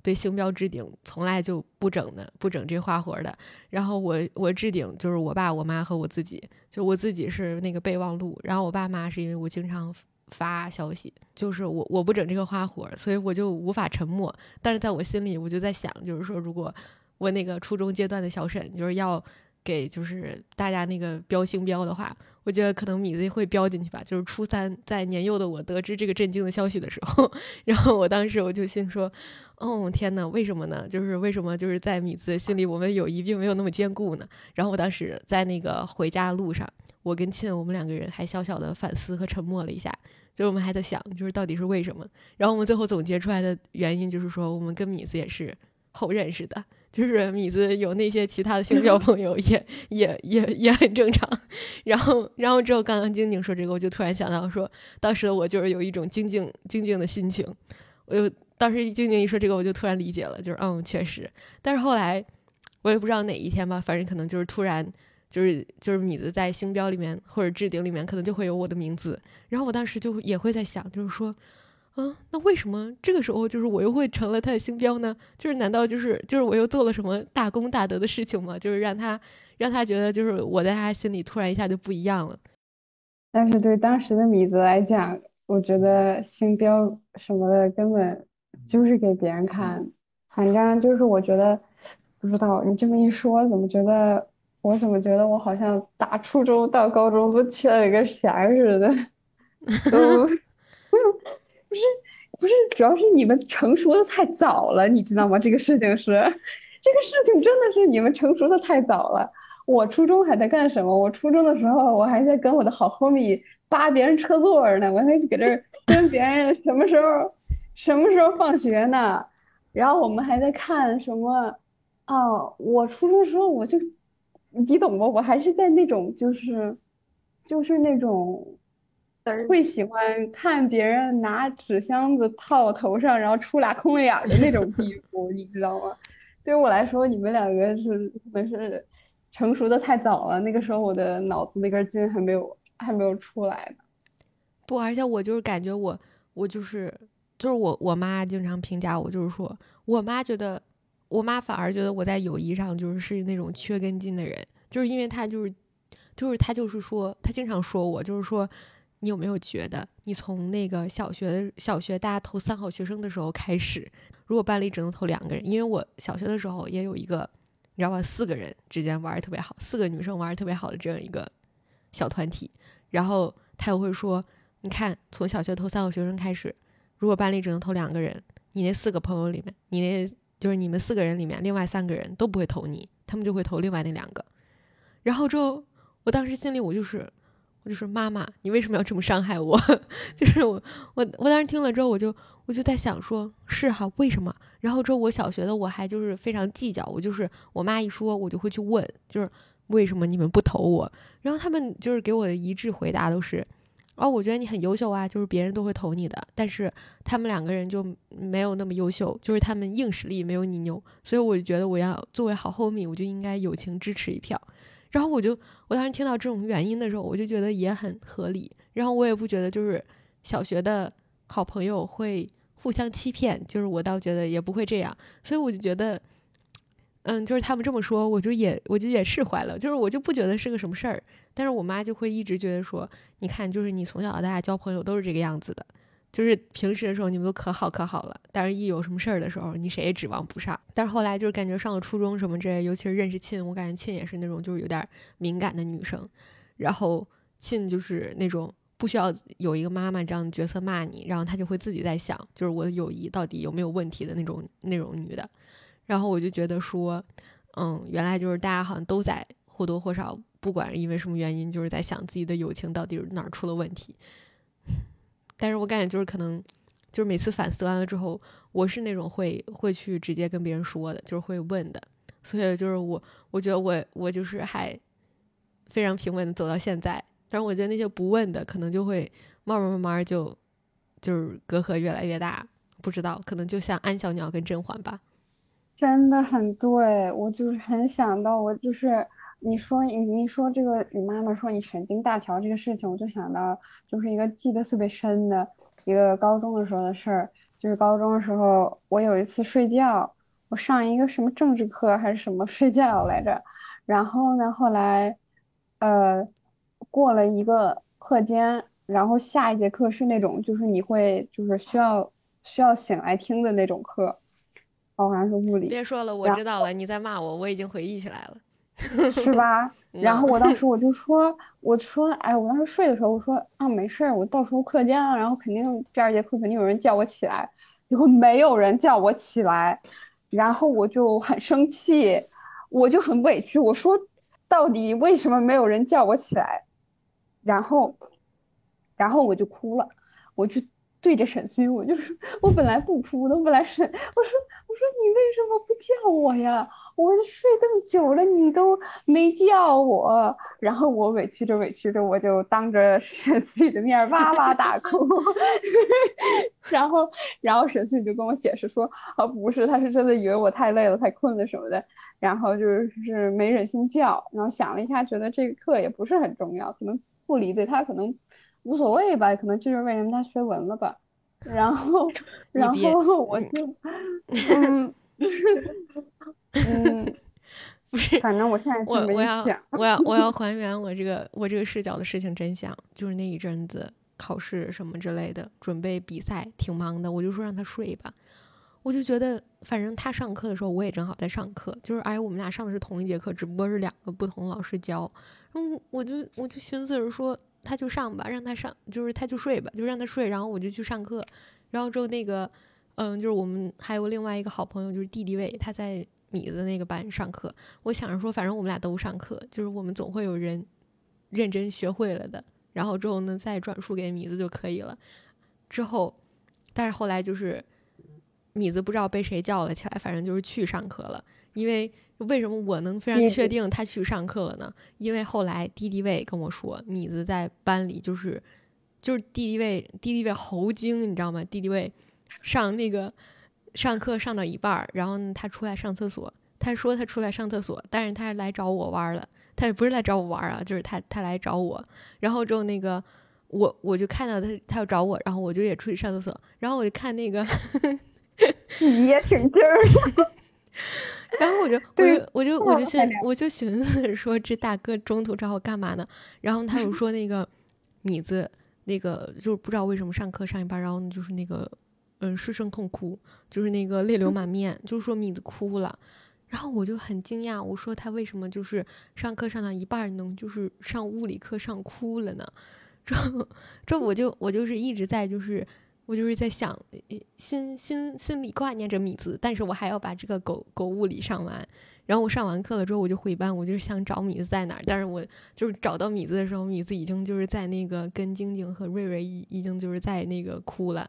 [SPEAKER 1] 对星标置顶从来就不整的，不整这花活的。然后我我置顶就是我爸、我妈和我自己，就我自己是那个备忘录，然后我爸妈是因为我经常。发消息就是我我不整这个花活，所以我就无法沉默。但是在我心里，我就在想，就是说，如果我那个初中阶段的小沈，就是要给就是大家那个标星标的话，我觉得可能米子会标进去吧。就是初三在年幼的我得知这个震惊的消息的时候，然后我当时我就心说，哦天呐，为什么呢？就是为什么就是在米子心里，我们友谊并没有那么坚固呢？然后我当时在那个回家的路上，我跟沁我们两个人还小小的反思和沉默了一下，就我们还在想，就是到底是为什么？然后我们最后总结出来的原因就是说，我们跟米子也是后认识的。就是米子有那些其他的星标朋友，也也也也很正常。然后，然后之后刚刚晶晶说这个，我就突然想到说，当时的我就是有一种静静静静的心情。我就当时静静一说这个，我就突然理解了，就是嗯，确实。但是后来我也不知道哪一天吧，反正可能就是突然，就是就是米子在星标里面或者置顶里面，可能就会有我的名字。然后我当时就也会在想，就是说。嗯，那为什么这个时候就是我又会成了他的星标呢？就是难道就是就是我又做了什么大功大德的事情吗？就是让他让他觉得就是我在他心里突然一下就不一样了。
[SPEAKER 3] 但是对当时的米子来讲，我觉得星标什么的根本就是给别人看。反正就是我觉得不知道你这么一说，怎么觉得我怎么觉得我好像打初中到高中都缺了一个弦似的，都。不是不是，主要是你们成熟的太早了，你知道吗？这个事情是，这个事情真的是你们成熟的太早了。我初中还在干什么？我初中的时候，我还在跟我的好 homie 扒别人车座呢，我还搁这儿跟别人什么时候什么时候放学呢？然后我们还在看什么？哦，我初中时候我就，你懂不？我还是在那种就是就是那种。会喜欢看别人拿纸箱子套头上，然后出俩空眼的那种地步，你知道吗？对于我来说，你们两个是可能是成熟的太早了。那个时候，我的脑子那根筋还没有还没有出来呢。
[SPEAKER 1] 不，而且我就是感觉我我就是就是我我妈经常评价我，就是说我妈觉得我妈反而觉得我在友谊上就是是那种缺根筋的人，就是因为她就是就是她就是说她经常说我就是说。你有没有觉得，你从那个小学的小学大家投三好学生的时候开始，如果班里只能投两个人，因为我小学的时候也有一个，你知道吧，四个人之间玩的特别好，四个女生玩的特别好的这样一个小团体，然后他又会说，你看从小学投三好学生开始，如果班里只能投两个人，你那四个朋友里面，你那就是你们四个人里面，另外三个人都不会投你，他们就会投另外那两个，然后之后我当时心里我就是。我就说妈妈，你为什么要这么伤害我？就是我，我，我当时听了之后，我就，我就在想，说是哈，为什么？然后之后我小学的我还就是非常计较，我就是我妈一说，我就会去问，就是为什么你们不投我？然后他们就是给我的一致回答都是，哦，我觉得你很优秀啊，就是别人都会投你的，但是他们两个人就没有那么优秀，就是他们硬实力没有你牛，所以我就觉得我要作为好 homie，我就应该友情支持一票。然后我就，我当时听到这种原因的时候，我就觉得也很合理。然后我也不觉得就是小学的好朋友会互相欺骗，就是我倒觉得也不会这样。所以我就觉得，嗯，就是他们这么说，我就也我就也释怀了。就是我就不觉得是个什么事儿。但是我妈就会一直觉得说，你看，就是你从小到大交朋友都是这个样子的。就是平时的时候你们都可好可好了，但是一有什么事儿的时候，你谁也指望不上。但是后来就是感觉上了初中什么之类，尤其是认识沁，我感觉沁也是那种就是有点敏感的女生。然后沁就是那种不需要有一个妈妈这样的角色骂你，然后她就会自己在想，就是我的友谊到底有没有问题的那种那种女的。然后我就觉得说，嗯，原来就是大家好像都在或多或少，不管是因为什么原因，就是在想自己的友情到底哪儿出了问题。但是我感觉就是可能，就是每次反思完了之后，我是那种会会去直接跟别人说的，就是会问的。所以就是我，我觉得我我就是还非常平稳的走到现在。但是我觉得那些不问的，可能就会慢慢慢慢就就是隔阂越来越大。不知道，可能就像安小鸟跟甄嬛吧。
[SPEAKER 3] 真的很对，我就是很想到我就是。你说你一说这个，你妈妈说你神经大条这个事情，我就想到就是一个记得特别深的一个高中的时候的事儿。就是高中的时候，我有一次睡觉，我上一个什么政治课还是什么睡觉来着。然后呢，后来，呃，过了一个课间，然后下一节课是那种就是你会就是需要需要醒来听的那种课，哦好像是物理。
[SPEAKER 1] 别说了，我知道了，你在骂我，我已经回忆起来了。
[SPEAKER 3] 是吧？然后我当时我就说，我说，哎，我当时睡的时候，我说啊，没事儿，我到时候课间了，然后肯定第二节课肯定有人叫我起来，结果没有人叫我起来，然后我就很生气，我就很委屈，我说，到底为什么没有人叫我起来？然后，然后我就哭了，我就。对着沈思雨，我就是我本来不哭的，我本来是我说我说你为什么不叫我呀？我睡这么久了，你都没叫我。然后我委屈着委屈着，我就当着沈思雨的面哇哇大哭。然后然后沈思雨就跟我解释说啊不是，他是真的以为我太累了太困了什么的，然后就是没忍心叫。然后想了一下，觉得这个课也不是很重要，可能不理对他可能。无所谓吧，可能这就是为什么他学文了吧。然后，然后我就，嗯，嗯，
[SPEAKER 1] 不是，
[SPEAKER 3] 反正我现在
[SPEAKER 1] 我我要我要我要 还原我这个我这个视角的事情真相，就是那一阵子考试什么之类的，准备比赛挺忙的，我就说让他睡吧。我就觉得，反正他上课的时候，我也正好在上课，就是而且我们俩上的是同一节课，只不过是两个不同老师教。嗯，我就我就寻思着说，他就上吧，让他上，就是他就睡吧，就让他睡，然后我就去上课。然后之后那个，嗯，就是我们还有另外一个好朋友，就是弟弟位，他在米子那个班上课。我想着说，反正我们俩都上课，就是我们总会有人认真学会了的。然后之后呢，再转述给米子就可以了。之后，但是后来就是。米子不知道被谁叫了起来，反正就是去上课了。因为为什么我能非常确定他去上课了呢？因为后来弟弟卫跟我说，米子在班里就是就是弟弟卫弟弟卫猴精，你知道吗？弟弟卫上那个上课上到一半儿，然后他出来上厕所，他说他出来上厕所，但是他来找我玩了。他也不是来找我玩啊，就是他他来找我。然后之后那个我我就看到他他要找我，然后我就也出去上厕所，然后我就看那个。
[SPEAKER 3] 你也挺劲儿的，
[SPEAKER 1] 然后我就，我就，我就，我就寻，我就寻思说，这大哥中途找我干嘛呢？然后他又说那个米子，那个就是不知道为什么上课上一半，然后就是那个，嗯，失声痛哭，就是那个泪流满面，就是说米子哭了。然后我就很惊讶，我说他为什么就是上课上到一半能就是上物理课上哭了呢？这这我就我就是一直在就是。我就是在想，心心心里挂念着米子，但是我还要把这个狗狗物理上完。然后我上完课了之后，我就回班，我就是想找米子在哪儿。但是我就是找到米子的时候，米子已经就是在那个跟晶晶和瑞瑞已已经就是在那个哭了。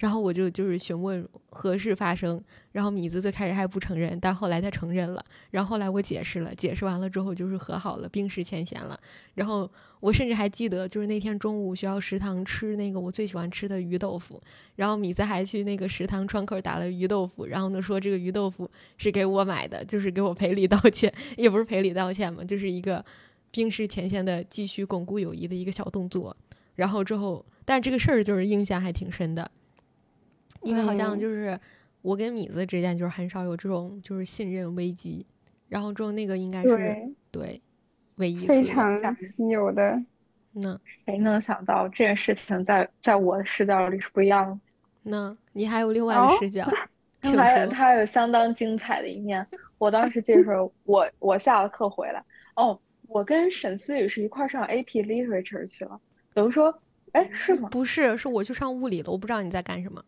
[SPEAKER 1] 然后我就就是询问何事发生，然后米子最开始还不承认，但后来他承认了。然后后来我解释了，解释完了之后就是和好了，冰释前嫌了。然后我甚至还记得，就是那天中午学校食堂吃那个我最喜欢吃的鱼豆腐，然后米子还去那个食堂窗口打了鱼豆腐，然后呢说这个鱼豆腐是给我买的，就是给我赔礼道歉，也不是赔礼道歉嘛，就是一个冰释前嫌的继续巩固友谊的一个小动作。然后之后，但这个事儿就是印象还挺深的。因为好像就是我跟米子之间就是很少有这种就是信任危机，然后之后那个应该是对唯一
[SPEAKER 3] 非常稀有的。
[SPEAKER 1] 那
[SPEAKER 2] 谁能想到这件事情在在我的视角里是不一样的？
[SPEAKER 1] 那你还有另外的视角？
[SPEAKER 2] 他他有相当精彩的一面。我当时记得我我下了课回来，哦，我跟沈思雨是一块上 AP Literature 去了。等于说，哎，是吗？
[SPEAKER 1] 不是，是我去上物理了。我不知道你在干什么。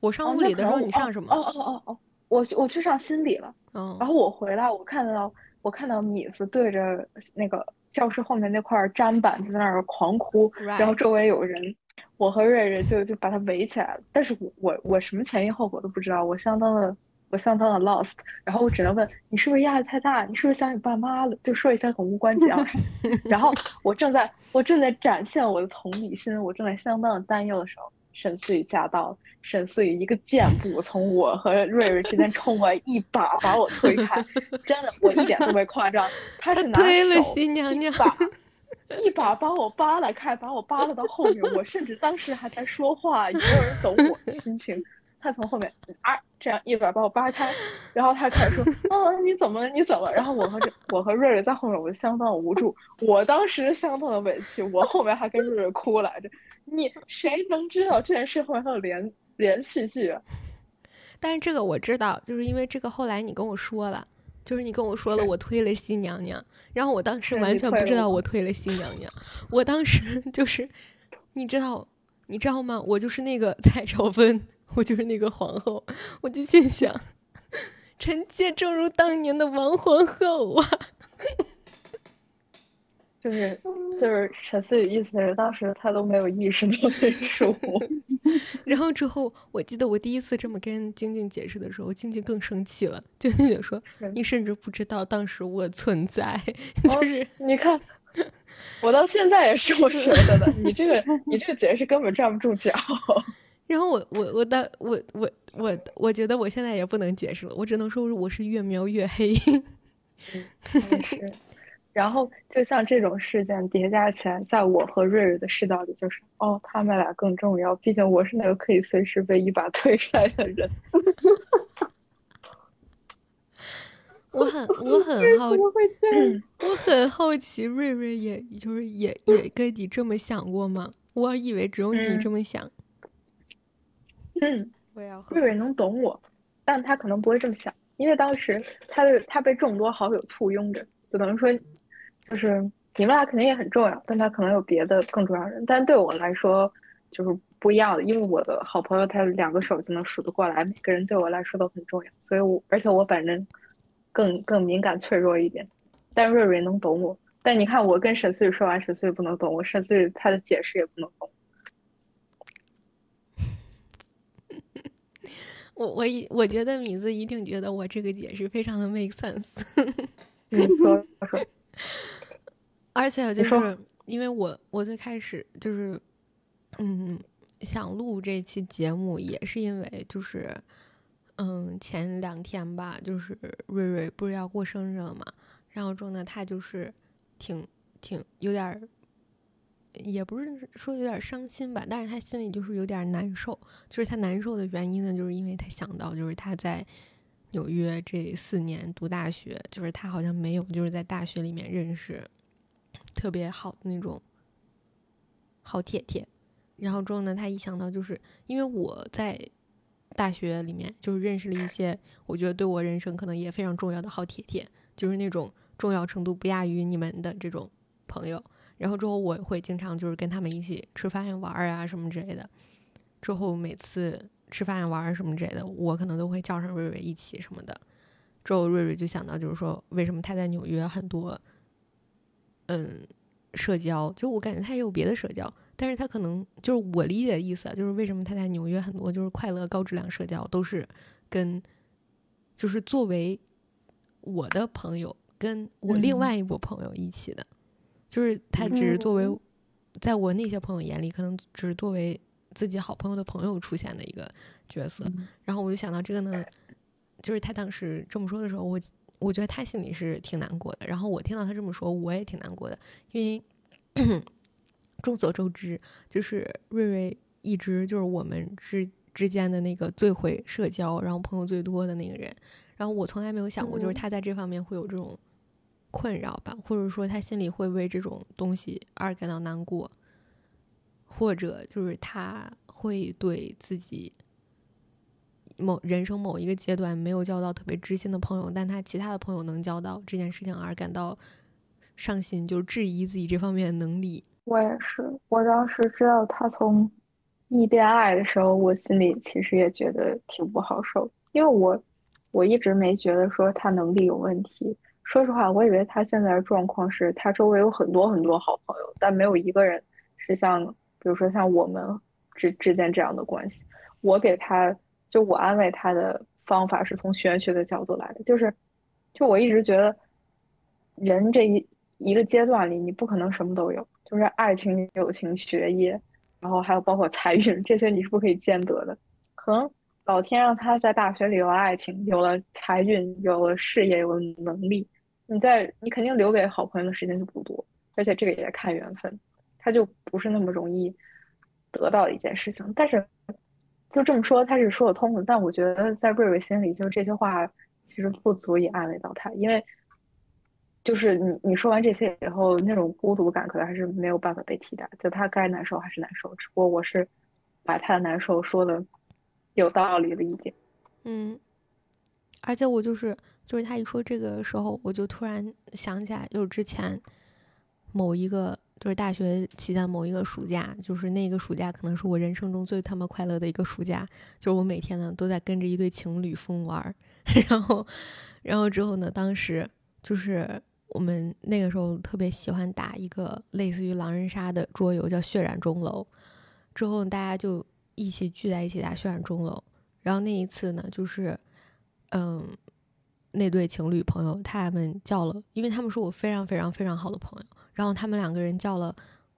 [SPEAKER 1] 我上物理的时候，你上什么？
[SPEAKER 2] 哦哦哦哦，我我去上心理了。嗯，然后我回来，我看到我看到米子对着那个教室后面那块粘板在那儿狂哭，然后周围有人，我和瑞瑞就就把他围起来了。但是我我我什么前因后果都不知道，我相当的我相当的 lost。然后我只能问你是不是压力太大？你是不是想你爸妈了？就说一些很无关紧要。然后我正在我正在展现我的同理心，我正在相当的担忧的时候。沈思雨驾到，沈思雨一个箭步从我和瑞瑞之间冲过来，一把把我推开。真的，我一点都没夸张，他是拿手一把一把把我扒拉开，把我扒拉到后面。我甚至当时还在说话，没有人懂我的心情。他从后面啊，这样一把把我扒开，然后他开始说：“啊，你怎么了？你怎么？”然后我和这我和瑞瑞在后面，我就相当无助。我当时相当的委屈，我后面还跟瑞瑞哭来着。你谁能知道这件事后面还有连连续剧？
[SPEAKER 1] 但是这个我知道，就是因为这个后来你跟我说了，就是你跟我说了我推了新娘娘，然后我当时完全不知道我推了新娘娘，我当时就是，你知道你知道吗？我就是那个 蔡少芬，我就是那个皇后，我就心想，臣妾正如当年的王皇后啊。
[SPEAKER 2] 就是就是陈思雨意思是当时他都没有意识到这是我，
[SPEAKER 1] 然后之后，我记得我第一次这么跟晶晶解释的时候，晶晶更生气了。晶晶就说：“你甚至不知道当时我存在，
[SPEAKER 2] 哦
[SPEAKER 1] 就是
[SPEAKER 2] 你看，我到现在也是这么觉得的。你这个你这个解释根本站不住脚。
[SPEAKER 1] 然后我我我的我我我我觉得我现在也不能解释了，我只能说我是越描越黑。
[SPEAKER 2] 然后就像这种事件叠加起来，在我和瑞瑞的视角里，就是哦，他们俩更重要。毕竟我是那个可以随时被一把推开的人。
[SPEAKER 1] 我很我很 好？我很好奇，瑞瑞也就是也也跟你这么想过吗？我以为只有你
[SPEAKER 2] 嗯
[SPEAKER 1] 这么想。
[SPEAKER 2] 嗯，
[SPEAKER 1] 我要
[SPEAKER 2] 瑞瑞能懂我，但他可能不会这么想，因为当时他的他被众多好友簇拥着，只能说，就是你们俩肯定也很重要，但他可能有别的更重要的人。但对我来说就是不一样的，因为我的好朋友他两个手就能数得过来，每个人对我来说都很重要，所以我而且我本人更更敏感脆弱一点，但瑞瑞能懂我。但你看，我跟沈思雨说完，沈思雨不能懂我，沈思雨他的解释也不能懂。
[SPEAKER 1] 我我一我觉得米子一定觉得我这个解释非常的 make sense。
[SPEAKER 2] 你说说，
[SPEAKER 1] 而且就是因为我我最开始就是嗯想录这期节目，也是因为就是嗯前两天吧，就是瑞瑞不是要过生日了嘛，然后之后呢，他就是挺挺有点儿。也不是说有点伤心吧，但是他心里就是有点难受。就是他难受的原因呢，就是因为他想到，就是他在纽约这四年读大学，就是他好像没有就是在大学里面认识特别好的那种好铁铁。然后之后呢，他一想到就是因为我在大学里面就是认识了一些我觉得对我人生可能也非常重要的好铁铁，就是那种重要程度不亚于你们的这种朋友。然后之后我会经常就是跟他们一起吃饭玩儿啊什么之类的。之后每次吃饭玩儿什么之类的，我可能都会叫上瑞瑞一起什么的。之后瑞瑞就想到，就是说为什么他在纽约很多，嗯，社交，就我感觉他也有别的社交，但是他可能就是我理解的意思啊，就是为什么他在纽约很多就是快乐高质量社交都是跟，就是作为我的朋友跟我另
[SPEAKER 2] 嗯
[SPEAKER 1] 外一波朋友一起的，就是他只是作为
[SPEAKER 2] 嗯
[SPEAKER 1] 在我那些朋友眼里，可能只是作为自己好朋友的朋友出现的一个角色。然后我就想到这个呢，就是他当时这么说的时候，我我觉得他心里是挺难过的。然后我听到他这么说，我也挺难过的，因为 众所周知，就是瑞瑞一直就是我们之之间的那个最会社交，然后朋友最多的那个人。然后我从来没有想过，就是
[SPEAKER 2] 嗯
[SPEAKER 1] 他在这方面会有这种困扰吧，或者说他心里会为这种东西而感到难过，或者就是他会对自己某人生某一个阶段没有交到特别知心的朋友，但他其他的朋友能交到这件事情而感到伤心，就是质疑自己这方面的能力。
[SPEAKER 2] 我也是，我当时知道他从异变爱的时候，我心里其实也觉得挺不好受，因为我我一直没觉得说他能力有问题。说实话，我以为他现在的状况是他周围有很多很多好朋友，但没有一个人是像，比如说像我们之之间这样的关系。我给他，就我安慰他的方法是从玄学的角度来的，就是，就我一直觉得，人这一一个阶段里，你不可能什么都有，就是爱情、友情、学业，然后还有包括财运这些，你是不可以兼得的。可能老天让他在大学里有了爱情，有了财运，有了事业，有了能力，你在你肯定留给好朋友的时间就不多，而且这个也看缘分，他就不是那么容易得到一件事情。但是就这么说，他是说得通的。但我觉得在瑞瑞心里，就这些话其实不足以安慰到他，因为就是你你说完这些以后，那种孤独感可能还是没有办法被替代。就他该难受还是难受，只不过我是把他的难受说的有道理了一点。
[SPEAKER 1] 嗯，而且我就是就是他一说这个时候，我就突然想起来，就是之前某一个。就是大学期间某一个暑假，就是那个暑假可能是我人生中最他妈快乐的一个暑假。就是我每天呢都在跟着一对情侣疯玩儿，然后，然后之后呢，当时就是我们那个时候特别喜欢打一个类似于狼人杀的桌游，叫血染钟楼。之后大家就一起聚在一起打血染钟楼。然后那一次呢，就是嗯，那对情侣朋友他们叫了，因为他们是我非常非常非常好的朋友。然后他们两个人叫了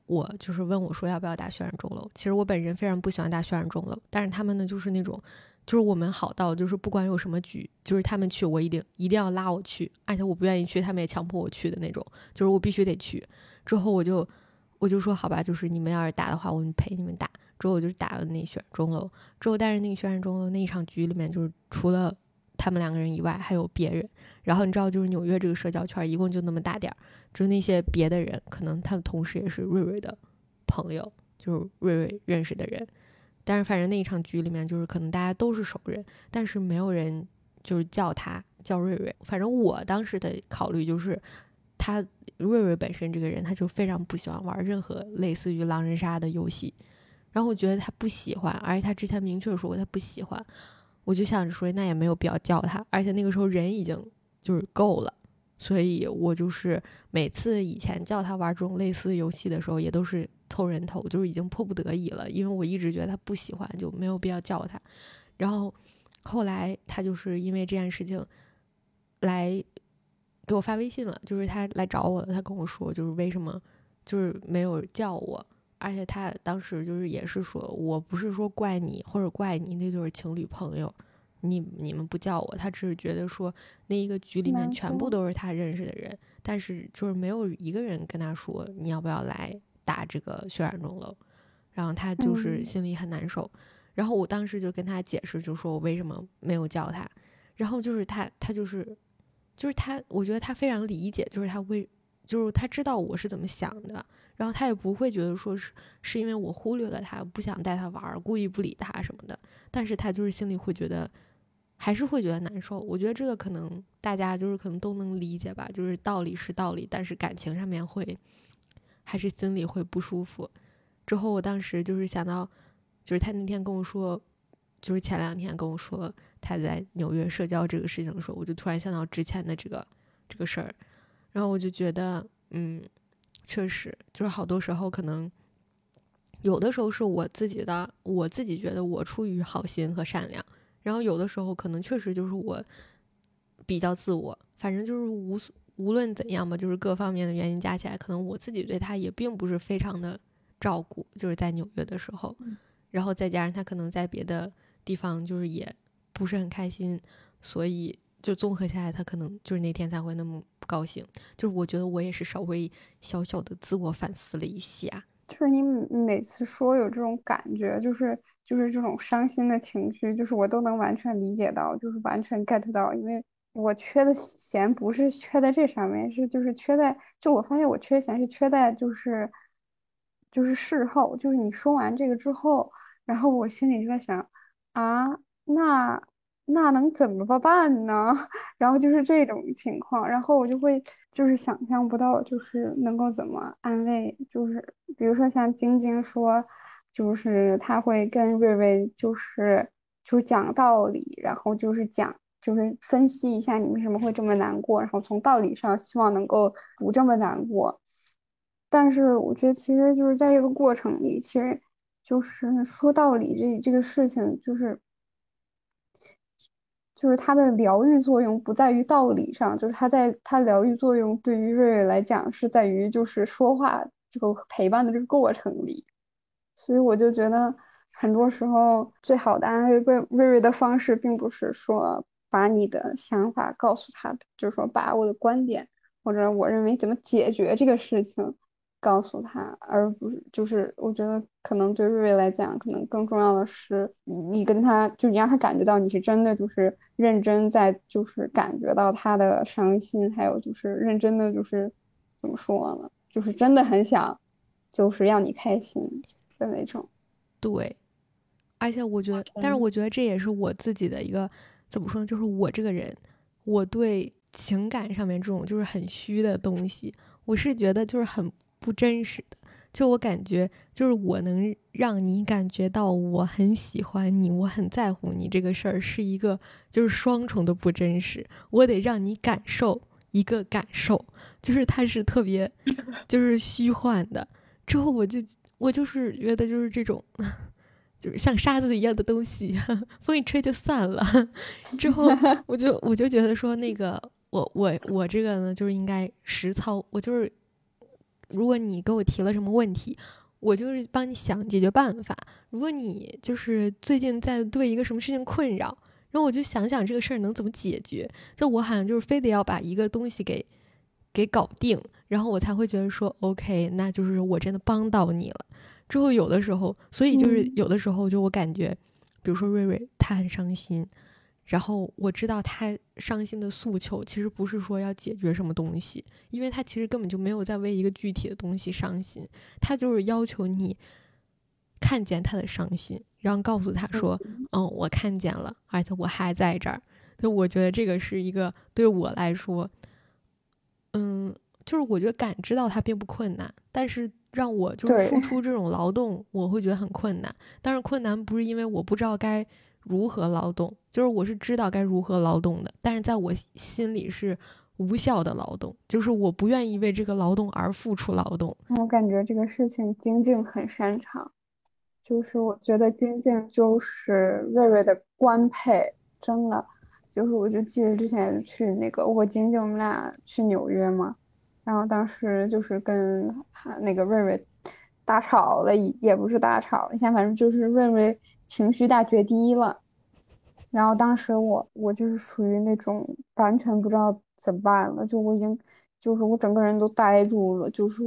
[SPEAKER 1] 我，就是问我说要不要打血染钟楼。其实我本人非常不喜欢打血染钟楼，但是他们呢就是那种，就是我们好到就是不管有什么局，就是他们去我一定一定要拉我去，而且我不愿意去，他们也强迫我去的那种，就是我必须得去。之后我就我就说好吧，就是你们要是打的话，我们陪你们打。之后我就打了那血染钟楼。之后但是那个血染钟楼那一场局里面，就是除了他们两个人以外，还有别人。然后你知道，就是纽约这个社交圈一共就那么大点儿。就那些别的人，可能他的同时也是瑞瑞的朋友，就是瑞瑞认识的人。但是反正那一场局里面，就是可能大家都是熟人，但是没有人就是叫他叫瑞瑞。反正我当时的考虑就是，他瑞瑞本身这个人，他就非常不喜欢玩任何类似于狼人杀的游戏。然后我觉得他不喜欢，而且他之前明确说过他不喜欢。我就想着说，那也没有必要叫他，而且那个时候人已经就是够了。所以我就是每次以前叫他玩这种类似游戏的时候，也都是凑人头，就是已经迫不得已了，因为我一直觉得他不喜欢，就没有必要叫他。然后后来他就是因为这件事情来给我发微信了，就是他来找我了，他跟我说就是为什么就是没有叫我，而且他当时就是也是说我不是说怪你或者怪你那对情侣朋友。你你们不叫我，他只是觉得说那一个局里面全部都是他认识的人，但是就是没有一个人跟他说你要不要来打这个血染钟楼，然后他就是心里很难受。然后我当时就跟他解释，就说我为什么没有叫他，然后就是他他就是就是他，我觉得他非常理解，就是他为就是他知道我是怎么想的，然后他也不会觉得说是是因为我忽略了他，不想带他玩，故意不理他什么的，但是他就是心里会觉得。还是会觉得难受，我觉得这个可能大家就是可能都能理解吧，就是道理是道理，但是感情上面会，还是心里会不舒服。之后我当时就是想到，就是他那天跟我说，就是前两天跟我说他在纽约社交这个事情的时候，我就突然想到之前的这个这个事儿，然后我就觉得，嗯，确实就是好多时候可能，有的时候是我自己的，我自己觉得我出于好心和善良。然后有的时候可能确实就是我比较自我，反正就是无无论怎样吧，就是各方面的原因加起来，可能我自己对他也并不是非常的照顾，就是在纽约的时候，然后再加上他可能在别的地方就是也不是很开心，所以就综合下来，他可能就是那天才会那么不高兴。就是我觉得我也是稍微小小的自我反思了一下。
[SPEAKER 3] 就是你每次说有这种感觉，就是就是这种伤心的情绪，就是我都能完全理解到，就是完全 get 到，因为我缺的钱不是缺在这上面，是就是缺在，就我发现我缺钱是缺在就是就是事后，就是你说完这个之后，然后我心里就在想啊，那。那能怎么办呢？然后就是这种情况，然后我就会就是想象不到，就是能够怎么安慰，就是比如说像晶晶说，就是他会跟瑞瑞就是就讲道理，然后就是讲就是分析一下你为什么会这么难过，然后从道理上希望能够不这么难过。但是我觉得其实就是在这个过程里，其实就是说道理这这个事情就是。就是它的疗愈作用不在于道理上，就是它在它疗愈作用对于瑞瑞来讲是在于就是说话这个陪伴的这个过程里，所以我就觉得很多时候最好的安慰瑞瑞瑞的方式，并不是说把你的想法告诉他，就是说把我的观点或者我认为怎么解决这个事情。告诉他，而不是就是我觉得可能对瑞瑞来讲，可能更重要的是你跟他，就你让他感觉到你是真的就是认真在，就是感觉到他的伤心，还有就是认真的就是怎么说呢，就是真的很想，就是让你开心的那种。
[SPEAKER 1] 对，而且我觉得，但是我觉得这也是我自己的一个怎么说呢，就是我这个人。我对情感上面这种就是很虚的东西，我是觉得就是很不真实的。就我感觉，就是我能让你感觉到我很喜欢你，我很在乎你这个事儿，是一个就是双重的不真实。我得让你感受一个感受，就是它是特别 就是虚幻的。之后我就我就是觉得就是这种，就是像沙子一样的东西，风一吹就散了。之后 我就我就觉得说那个我我我这个呢，就是应该实操，我就是。如果你给我提了什么问题，我就是帮你想解决办法。如果你就是最近在对一个什么事情困扰，然后我就想想这个事儿能怎么解决。就我好像就是非得要把一个东西给给搞定，然后我才会觉得说 OK，那就是我真的帮到你了。之后有的时候，所以就是有的时候就我感觉，比如说瑞瑞他很伤心。然后我知道他伤心的诉求其实不是说要解决什么东西，因为他其实根本就没有在为一个具体的东西伤心，他就是要求你看见他的伤心，然后告诉他说：“嗯，我看见了，而且我还在这儿。”就我觉得这个是一个对我来说，嗯，就是我觉得感知到他并不困难，但是让我就是付出这种劳动，我会觉得很困难。但是困难不是因为我不知道该。如何劳动？就是我是知道该如何劳动的，但是在我心里是无效的劳动，就是我不愿意为这个劳动而付出劳动。
[SPEAKER 3] 我感觉这个事情晶晶很擅长，就是我觉得晶晶就是瑞瑞的官配，真的。就是我就记得之前去那个我晶晶我们俩去纽约嘛，然后当时就是跟那个瑞瑞大吵了，也不是大吵一下，反正就是瑞瑞。情绪大决堤了，然后当时我我就是属于那种完全不知道怎么办了，就我已经就是我整个人都呆住了，就是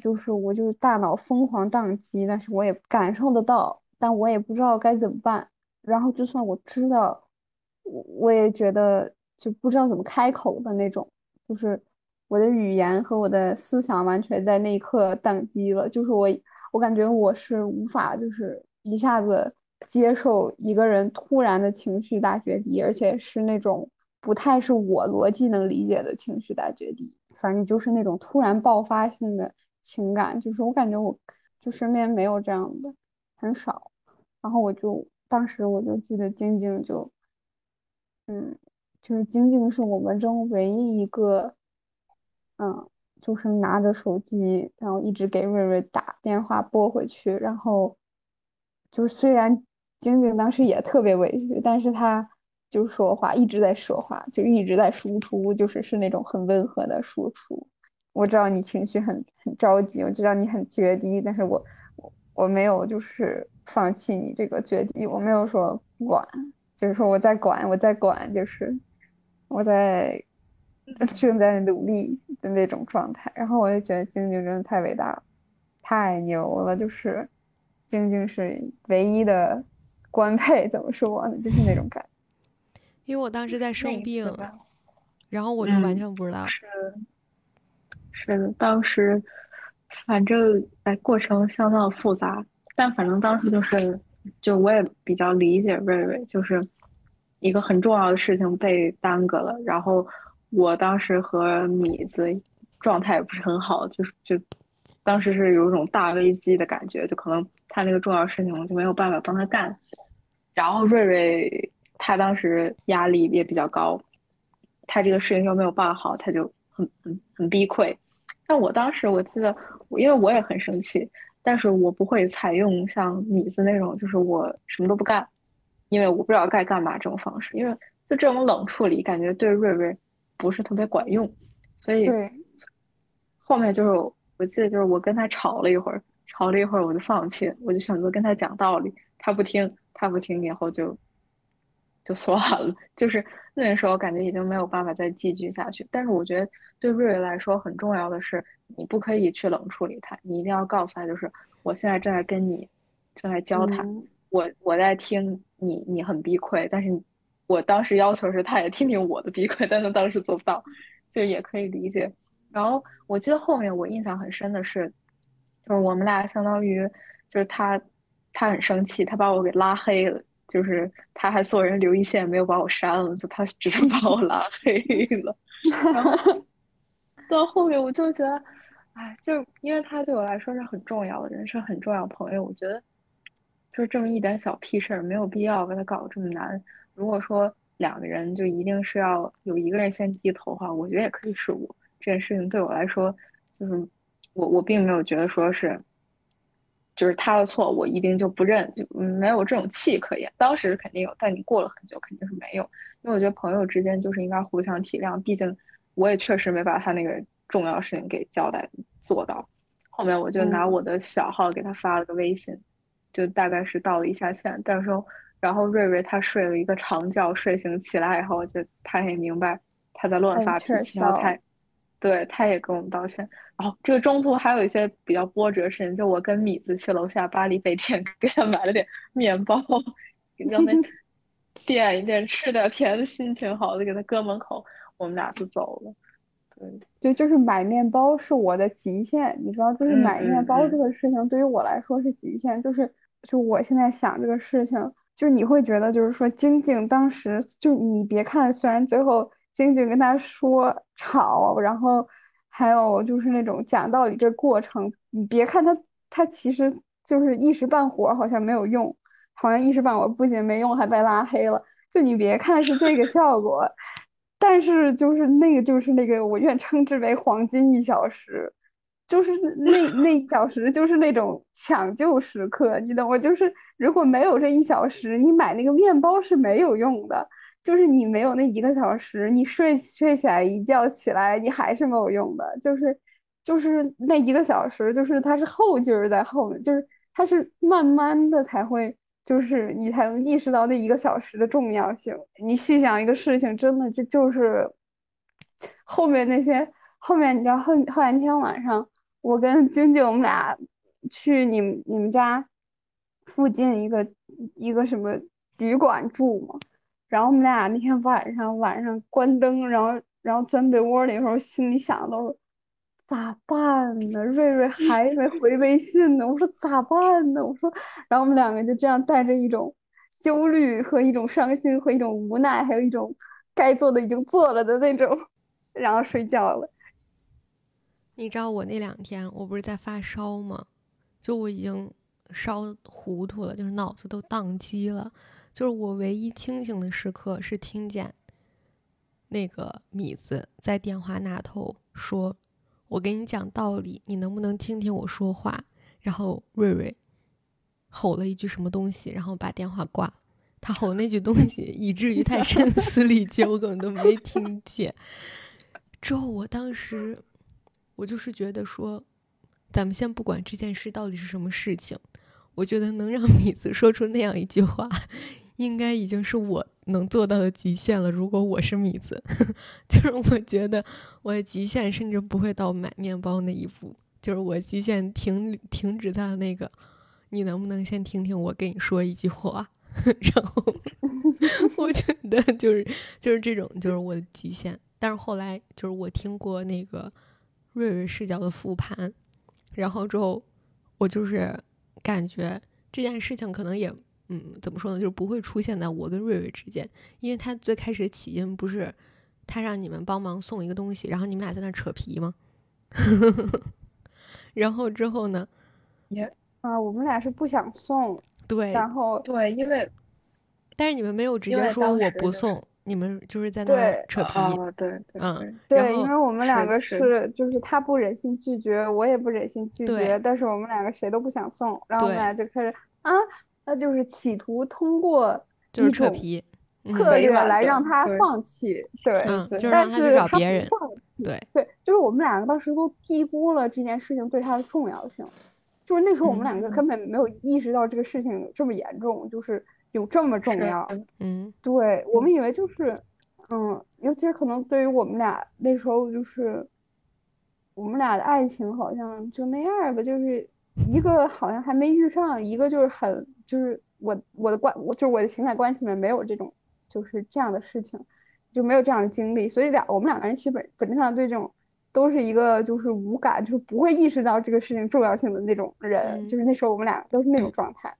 [SPEAKER 3] 就是我就是大脑疯狂宕机，但是我也感受得到，但我也不知道该怎么办。然后就算我知道，我我也觉得就不知道怎么开口的那种，就是我的语言和我的思想完全在那一刻宕机了，就是我我感觉我是无法就是一下子。接受一个人突然的情绪大决堤，而且是那种不太是我逻辑能理解的情绪大决堤，反正就是那种突然爆发性的情感，就是我感觉我就身边没有这样的，很少。然后我就当时我就记得晶晶就，嗯，就是晶晶是我们中唯一一个，嗯，就是拿着手机，然后一直给瑞瑞打电话拨回去，然后就虽然。晶晶当时也特别委屈，但是她就说话一直在说话，就一直在输出，就是是那种很温和的输出。我知道你情绪很很着急，我知道你很决堤，但是我我我没有就是放弃你这个决堤，我没有说管，就是说我在管，我在管，就是我在正在努力的那种状态。然后我就觉得晶晶真的太伟大了，太牛了，就是晶晶是唯一的。官配怎么说呢？就是那种感觉，
[SPEAKER 1] 因为我当时在生病，然后我就完全不知道。
[SPEAKER 2] 是是的，当时反正哎，过程相当复杂，但反正当时就是，就我也比较理解瑞瑞，就是一个很重要的事情被耽搁了，然后我当时和米子状态也不是很好，就是就当时是有一种大危机的感觉，就可能他那个重要事情我就没有办法帮他干。然后瑞瑞他当时压力也比较高，他这个事情又没有办好，他就很很很崩溃。但我当时我记得，因为我也很生气，但是我不会采用像米子那种，就是我什么都不干，因为我不知道该干嘛这种方式。因为就这种冷处理，感觉对瑞瑞不是特别管用。所以后面就是我记得就是我跟他吵了一会儿，吵了一会儿我就放弃，我就选择跟他讲道理，他不听。他不听以后就就算了，就是那个时候感觉已经没有办法再继续下去。但是我觉得对瑞瑞来说很重要的是，你不可以去冷处理他，你一定要告诉他，就是我现在正在跟你正在交谈，我我在听你，你很崩溃，但是我当时要求是他也听听我的崩溃，但他当时做不到，就也可以理解。然后我记得后面我印象很深的是，就是我们俩相当于就是他。他很生气，他把我给拉黑了，就是他还做人留一线，没有把我删了，就他只是 把我拉黑了。然后 到后面我就觉得，哎，就因为他对我来说是很重要的人，是很重要朋友。我觉得就这么一点小屁事儿，没有必要跟他搞这么难。如果说两个人就一定是要有一个人先低头的话，我觉得也可以是我。这件事情对我来说，就是我我并没有觉得说是，就是他的错，我一定就不认，就没有这种气可言。当时肯定有，但你过了很久肯定是没有。因为我觉得朋友之间就是应该互相体谅，毕竟我也确实没把他那个重要事情给交代做到。后面我就拿我的小号给他发了个微信，就大概是道了一下歉。但是然后瑞瑞他睡了一个长觉，睡醒起来以后，就他也明白他在乱发脾气，然后他。对，他也跟我们道歉。然后这个中途还有一些比较波折的事情，就我跟米子去楼下巴黎北店 给他买了点面包，让他 垫一垫，吃点甜的，心情好就给他搁门口，我们俩就走了。对，
[SPEAKER 3] 对，就是买面包是我的极限，你知道，就是买面包这个事情对于我来说是极限，就是就我现在想这个事情，就是你会觉得就是说晶晶当时就你别看虽然最后。晶晶跟他说吵，然后还有就是那种讲道理这过程，你别看他，他其实就是一时半会儿好像没有用，好像一时半会儿不仅没用，还被拉黑了。就你别看是这个效果，但是就是那个就是那个我愿称之为黄金一小时，就是那那一小时就是那种抢救时刻，你懂我就是如果没有这一小时，你买那个面包是没有用的。就是你没有那一个小时，你睡睡起来一觉起来，你还是没有用的。就是，就是那一个小时，就是它是后劲儿在后面，就是它是慢慢的才会，就是你才能意识到那一个小时的重要性。你细想一个事情，真的就就是后面那些后面，你知道后后来那天晚上，我跟晶晶我们俩去你们你们家附近一个一个什么旅馆住嘛。然后我们俩那天晚上晚上关灯，然后然后钻被窝里的时候，心里想的都是咋办呢？瑞瑞 还没回微信呢，我说咋办呢？我说，然后我们两个就这样带着一种忧虑和一种伤心和一种无奈，还有一种该做的已经做了的那种，然后睡觉了。
[SPEAKER 1] 你知道我那两天我不是在发烧吗？就我已经烧糊涂了，就是脑子都宕机了。就是我唯一清醒的时刻是听见那个米子在电话那头说：“我给你讲道理，你能不能听听我说话？”然后瑞瑞吼了一句什么东西，然后把电话挂了。他吼那句东西，以至于太声嘶力竭，我根本都没听见。之后我当时我就是觉得说，咱们先不管这件事到底是什么事情，我觉得能让米子说出那样一句话。应该已经是我能做到的极限了。如果我是米子，就是我觉得我的极限甚至不会到买面包那一步，就是我极限停停止在那个，你能不能先听听我跟你说一句话？然后 我觉得就是就是这种就是我的极限。但是后来就是我听过那个瑞瑞视角的复盘，然后之后我就是感觉这件事情可能也。嗯，怎么说呢？就是不会出现在我跟瑞瑞之间，因为他最开始起因不是他让你们帮忙送一个东西，然后你们俩在那扯皮吗？然后之后呢？
[SPEAKER 2] 也
[SPEAKER 3] 啊，我们俩是不想送，
[SPEAKER 1] 对，
[SPEAKER 3] 然后
[SPEAKER 2] 对，因为
[SPEAKER 1] 但是你们没有直接说我不送，你们就是在那扯皮，
[SPEAKER 2] 对，
[SPEAKER 1] 嗯，
[SPEAKER 3] 对，因为我们两个是就是他不忍心拒绝，我也不忍心拒绝，但是我们两个谁都不想送，然后我们俩就开始啊。那就是企图通过
[SPEAKER 1] 就是扯皮
[SPEAKER 3] 策略来让他放弃，对，
[SPEAKER 1] 就让他去找别人。对
[SPEAKER 3] 对，就是我们两个当时都低估了这件事情对他的重要性，就是那时候我们两个根本没有意识到这个事情这么严重，就是有这么重要。
[SPEAKER 1] 嗯，
[SPEAKER 3] 对我们以为就是，嗯，尤其是可能对于我们俩那时候就是，我们俩的爱情好像就那样吧，就是一个好像还没遇上，一个就是很。就是我我的关，我就是我的情感关系里面没有这种，就是这样的事情，就没有这样的经历，所以俩我们两个人其实本本质上对这种都是一个就是无感，就是不会意识到这个事情重要性的那种人，就是那时候我们俩都是那种状态。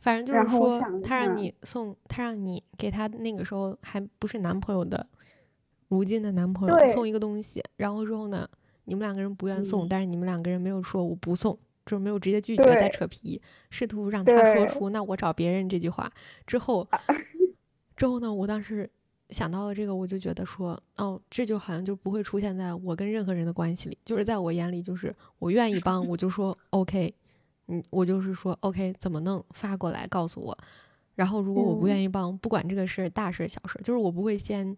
[SPEAKER 1] 反正就是说，他让你送，他让你给他那个时候还不是男朋友的，如今的男朋友送一个东西，然后之后呢，你们两个人不愿送，但是你们两个人没有说我不送，就是没有直接拒绝，在扯皮，试图让他说出“那我找别人”这句话。之后，之后呢，我当时想到了这个，我就觉得说，哦，这就好像就不会出现在我跟任何人的关系里，就是在我眼里，就是我愿意帮，我就说 OK。嗯，我就是说，OK，怎么弄发过来告诉我。然后，如果我不愿意帮，不管这个事大事小事，就是我不会先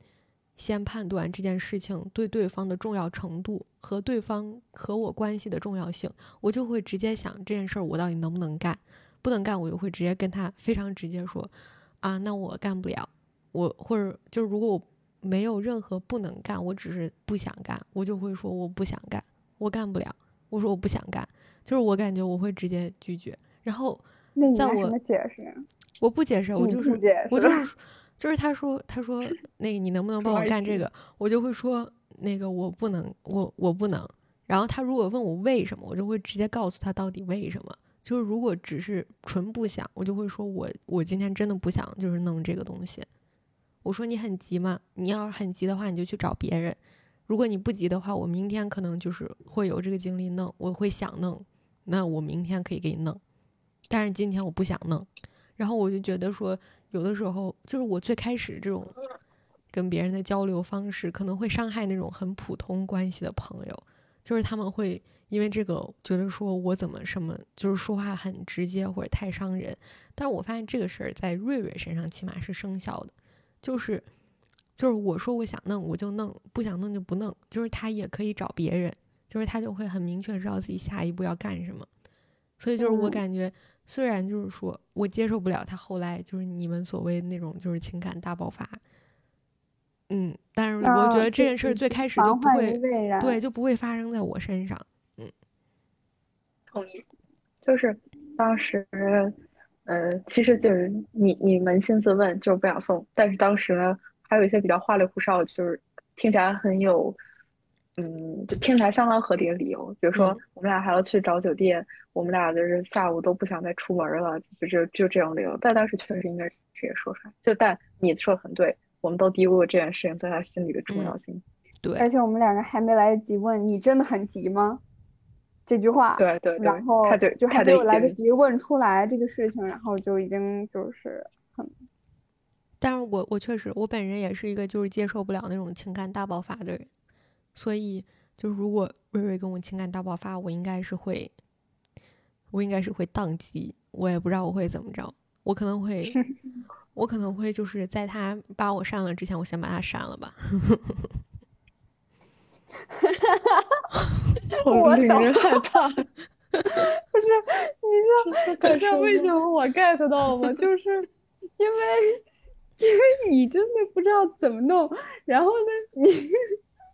[SPEAKER 1] 先判断这件事情对对方的重要程度和对方和我关系的重要性，我就会直接想这件事儿我到底能不能干，不能干我就会直接跟他非常直接说，啊，那我干不了。我或者就是如果我没有任何不能干，我只是不想干，我就会说我不想干，我干不了。我说我不想干。就是我感觉我会直接拒绝，然后在我我不解释，我就是我就是就是他说他说 那个你能不能帮我干这个，我就会说那个我不能我我不能。然后他如果问我为什么，我就会直接告诉他到底为什么。就是如果只是纯不想，我就会说我我今天真的不想就是弄这个东西。我说你很急吗？你要是很急的话，你就去找别人。如果你不急的话，我明天可能就是会有这个精力弄，我会想弄。那我明天可以给你弄，但是今天我不想弄，然后我就觉得说，有的时候就是我最开始这种跟别人的交流方式，可能会伤害那种很普通关系的朋友，就是他们会因为这个觉得说我怎么什么，就是说话很直接或者太伤人。但是我发现这个事儿在瑞瑞身上起码是生效的，就是就是我说我想弄我就弄，不想弄就不弄，就是他也可以找别人。就是他就会很明确知道自己下一步要干什么，所以就是我感觉，虽然就是说我接受不了他后来就是你们所谓那种就是情感大爆发，嗯，但是我觉得这件事最开始就不会对就不会发生在我身上，嗯，
[SPEAKER 2] 同意，就是当时，呃，其实就是你你扪心自问就是不想送，但是当时呢还有一些比较花里胡哨，就是听起来很有。嗯，就听起来相当合理的理由，比如说我们俩还要去找酒店，我们俩就是下午都不想再出门了，就就就这种理由。但当时确实应该直接说出来。就但你说的很对，我们都低估了这件事情在他心里的重要性。
[SPEAKER 1] 对，
[SPEAKER 3] 而且我们两个还没来得及问你真的很急吗？这句话。
[SPEAKER 2] 对对对。
[SPEAKER 3] 然后
[SPEAKER 2] 他就
[SPEAKER 3] 就还没有来得及问出来这个事情，然后就已经就是很。
[SPEAKER 1] 但是我我确实我本人也是一个就是接受不了那种情感大爆发的人。所以，就是如果瑞瑞跟我情感大爆发，我应该是会，我应该是会宕机，我也不知道我会怎么着，我可能会，我可能会就是在他把我删了之前，我先把他删了吧。
[SPEAKER 2] 哈哈哈我令人害怕。
[SPEAKER 3] 不是，你知道，你知道为什么我 get 到吗？就是因为，因为你真的不知道怎么弄，然后呢，你。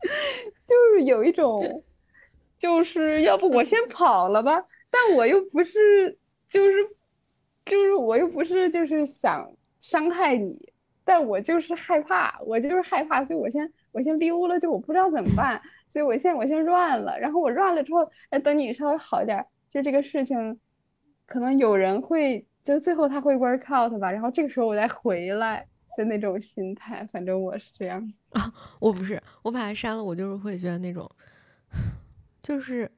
[SPEAKER 3] 就是有一种，就是要不我先跑了吧，但我又不是，就是，就是我又不是，就是想伤害你，但我就是害怕，我就是害怕，所以我先我先溜了，就我不知道怎么办，所以我先我先乱了，然后我乱了之后，哎，等你稍微好一点，就这个事情，可能有人会，就最后他会 work out 吧，然后这个时候我再回来。的那种心态，反正我是这样
[SPEAKER 1] 啊，我不是，我把它删了，我就是会觉得那种，就是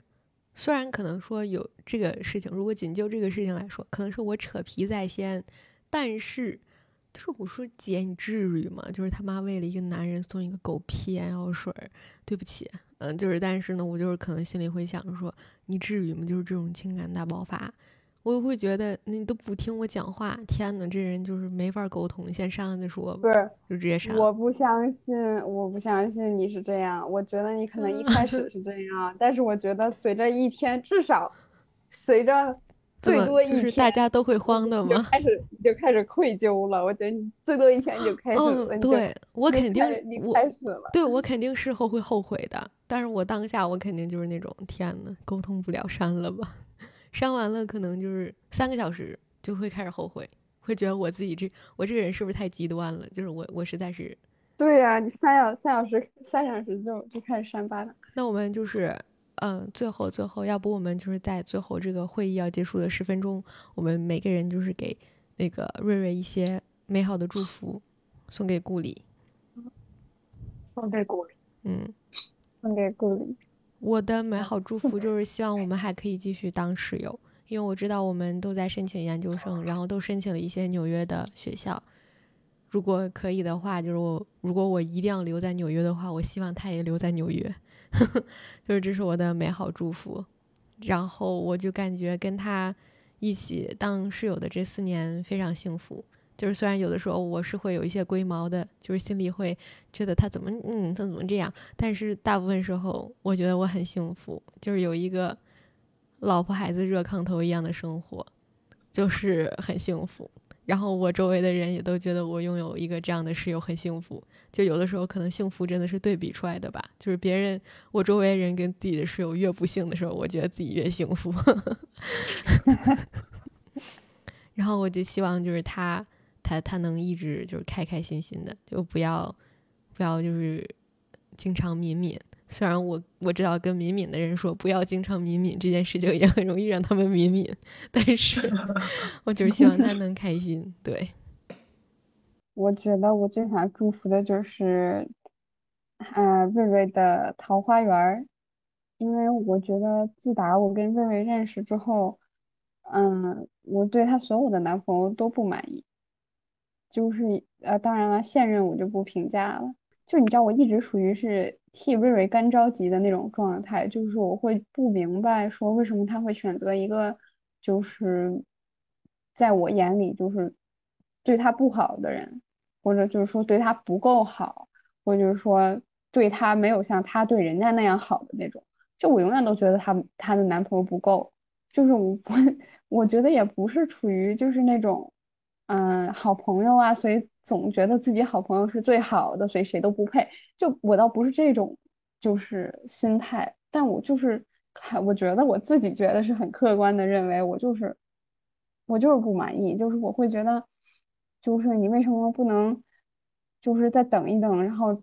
[SPEAKER 1] 虽然可能说有这个事情，如果仅就这个事情来说，可能是我扯皮在先，但是就是我说姐，你至于吗？就是他妈为了一个男人送一个狗屁眼药水，对不起，嗯，就是但是呢，我就是可能心里会想着说，你至于吗？就是这种情感大爆发。我会觉得你都不听我讲话，天呐，这人就是没法沟通，先删了再说吧。
[SPEAKER 3] 不是，
[SPEAKER 1] 就直接删。
[SPEAKER 3] 我不相信，我不相信你是这样。我觉得你可能一开始是这样，但是我觉得随着一天，至少随着最多一天，
[SPEAKER 1] 大家都会慌的吗？
[SPEAKER 3] 开始就开始愧疚了。我觉得你最多一天你就开始了。
[SPEAKER 1] 对我肯定
[SPEAKER 3] 你开始了。
[SPEAKER 1] 对我肯定事后会后悔的，但是我当下我肯定就是那种天呐，沟通不了，删了吧。删完了，可能就是三个小时就会开始后悔，会觉得我自己这我这个人是不是太极端了？就是我我实在是，
[SPEAKER 3] 对呀，你三小三小时三小时就就开始删吧了。
[SPEAKER 1] 那我们就是嗯，最后最后，要不我们就是在最后这个会议要结束的十分钟，我们每个人就是给那个瑞瑞一些美好的祝福，送给顾里。
[SPEAKER 2] 送给顾里。
[SPEAKER 1] 嗯，
[SPEAKER 3] 送给顾里。
[SPEAKER 1] 我的美好祝福 就是希望我们还可以继续当室友，因为我知道我们都在申请研究生，然后都申请了一些纽约的学校。如果可以的话，就是我如果我一定要留在纽约的话，我希望他也留在纽约，就是这是我的美好祝福。然后我就感觉跟他一起当室友的这四年非常幸福。就是虽然有的时候我是会有一些龟毛的，就是心里会觉得他怎么嗯他怎么这样，但是大部分时候我觉得我很幸福，就是有一个老婆孩子热炕头一样的生活，就是很幸福。然后我周围的人也都觉得我拥有一个这样的室友很幸福。就有的时候可能幸福真的是对比出来的吧。就是别人我周围人跟自己的室友越不幸的时候，我觉得自己越幸福。然后我就希望就是他他他能一直就是开开心心的，就不要不要就是经常敏敏。虽然我我知道跟敏敏的人说不要经常敏敏这件事情也很容易让他们敏敏，但是 我就是希望他能开心。对，
[SPEAKER 3] 我觉得我最想祝福的就是，呃，瑞瑞的桃花源，因为我觉得自打我跟瑞瑞认识之后，嗯，我对他所有的男朋友都不满意，就是呃，当然了，现任我就不评价了。就你知道，我一直属于是替瑞瑞干着急的那种状态，就是我会不明白说为什么他会选择一个，就是在我眼里就是对他不好的人，或者就是说对他不够好，或者就是说对他没有像他对人家那样好的那种。就我永远都觉得他他的男朋友不够，就是我不，我觉得也不是处于就是那种。嗯，好朋友啊，所以总觉得自己好朋友是最好的，所以谁都不配。就我倒不是这种，就是心态，但我就是，我觉得我自己觉得是很客观的认为，我就是，我就是不满意，就是我会觉得，就是你为什么不能，就是再等一等，然后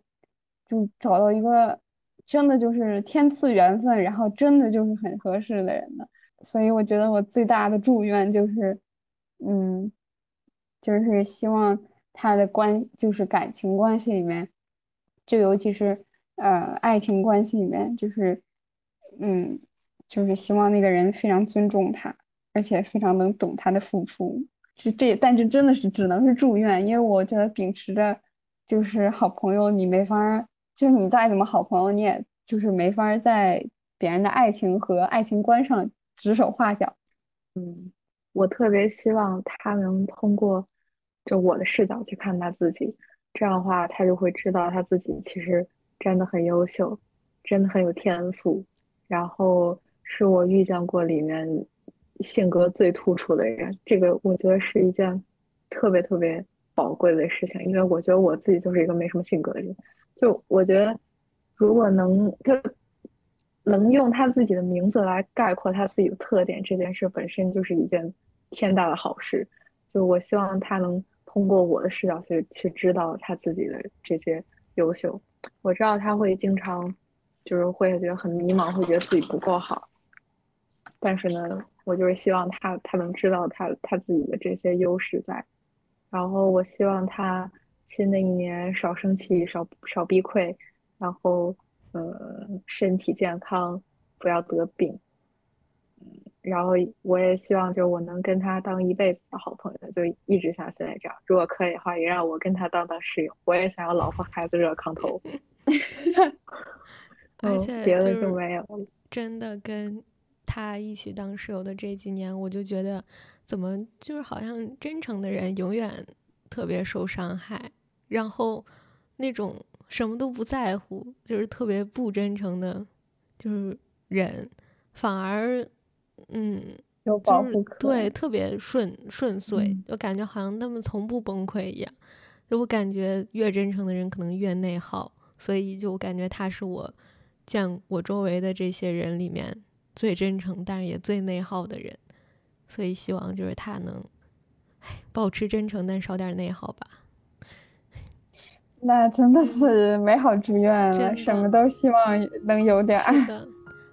[SPEAKER 3] 就找到一个真的就是天赐缘分，然后真的就是很合适的人呢？所以我觉得我最大的祝愿就是，嗯。就是希望他的关，就是感情关系里面，就尤其是呃爱情关系里面，就是嗯，就是希望那个人非常尊重他，而且非常能懂他的付出。是这，但是真的是只能是祝愿，因为我觉得秉持着就是好朋友，你没法，就是你再怎么好朋友，你也就是没法在别人的爱情和爱情观上指手画脚。
[SPEAKER 2] 嗯。我特别希望他能通过就我的视角去看他自己，这样的话他就会知道他自己其实真的很优秀，真的很有天赋，然后是我遇见过里面性格最突出的人。这个我觉得是一件特别特别宝贵的事情，因为我觉得我自己就是一个没什么性格的人。就我觉得如果能就能用他自己的名字来概括他自己的特点，这件事本身就是一件。天大的好事，就我希望他能通过我的视角去去知道他自己的这些优秀。我知道他会经常就是会觉得很迷茫，会觉得自己不够好。但是呢，我就是希望他他能知道他他自己的这些优势在。然后我希望他新的一年少生气，少少避愧，然后呃身体健康，不要得病。然后我也希望，就我能跟他当一辈子的好朋友，就一直像现在这样。如果可以的话，也让我跟他当当室友。我也想要老婆孩子热炕头。
[SPEAKER 1] 而且
[SPEAKER 2] 别的就没有。
[SPEAKER 1] 真的跟他一起当室友的这几年，我就觉得，怎么就是好像真诚的人永远特别受伤害，然后那种什么都不在乎，就是特别不真诚的，就是人反而。嗯，就是对，特别顺顺遂，就感觉好像他们从不崩溃一样。就我感觉越真诚的人可能越内耗，所以就我感觉他是我见我周围的这些人里面最真诚，但是也最内耗的人。所以希望就是他能，保持真诚，但少点内耗吧。
[SPEAKER 3] 那真的是美好祝愿了，什么都希望能有点。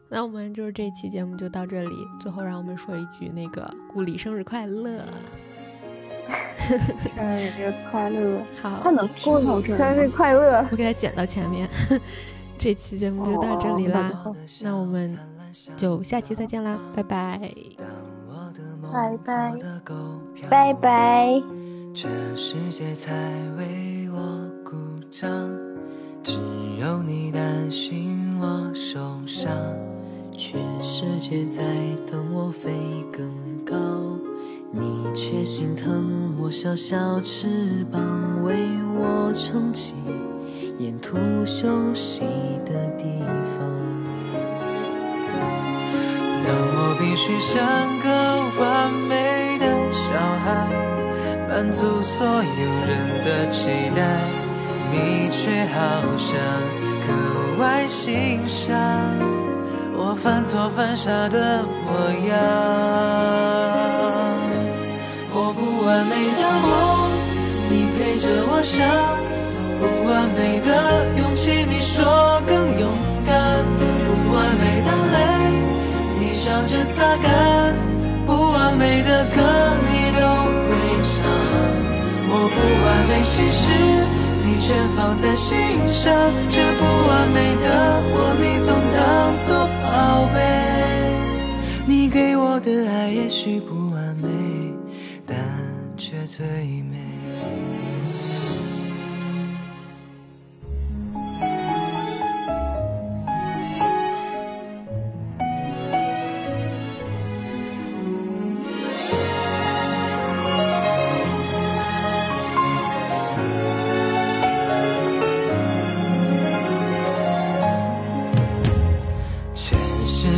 [SPEAKER 1] 那我们就是这期节目就到这里，最后让我们说一句那个顾里生日快乐。
[SPEAKER 3] 生日快乐！
[SPEAKER 1] 好，
[SPEAKER 2] 他能过到这。
[SPEAKER 3] 生日快乐！
[SPEAKER 1] 我给他剪到前面。这期节目就到这里啦，那我们就下期再见啦，拜拜，
[SPEAKER 2] 拜拜，
[SPEAKER 3] 拜拜。
[SPEAKER 4] 全世界在为我鼓掌，只有你担心我受伤。全世界在等我飞更高，你却心疼我小小翅膀，为我撑起。沿途休息的地方。当我必须像个完美的小孩，满足所有人的期待，你却好像格外欣赏我犯错犯傻的模样。我不完美的梦，你陪着我想。不完美的勇气，你说更勇敢；不完美的泪，你笑着擦干；不完美的歌，你。我不完美心事，你全放在心上。这不完美的我，你总当作宝贝。你给我的爱也许不完美，但却最美。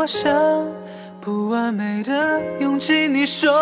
[SPEAKER 4] 我想不完美的勇气，你说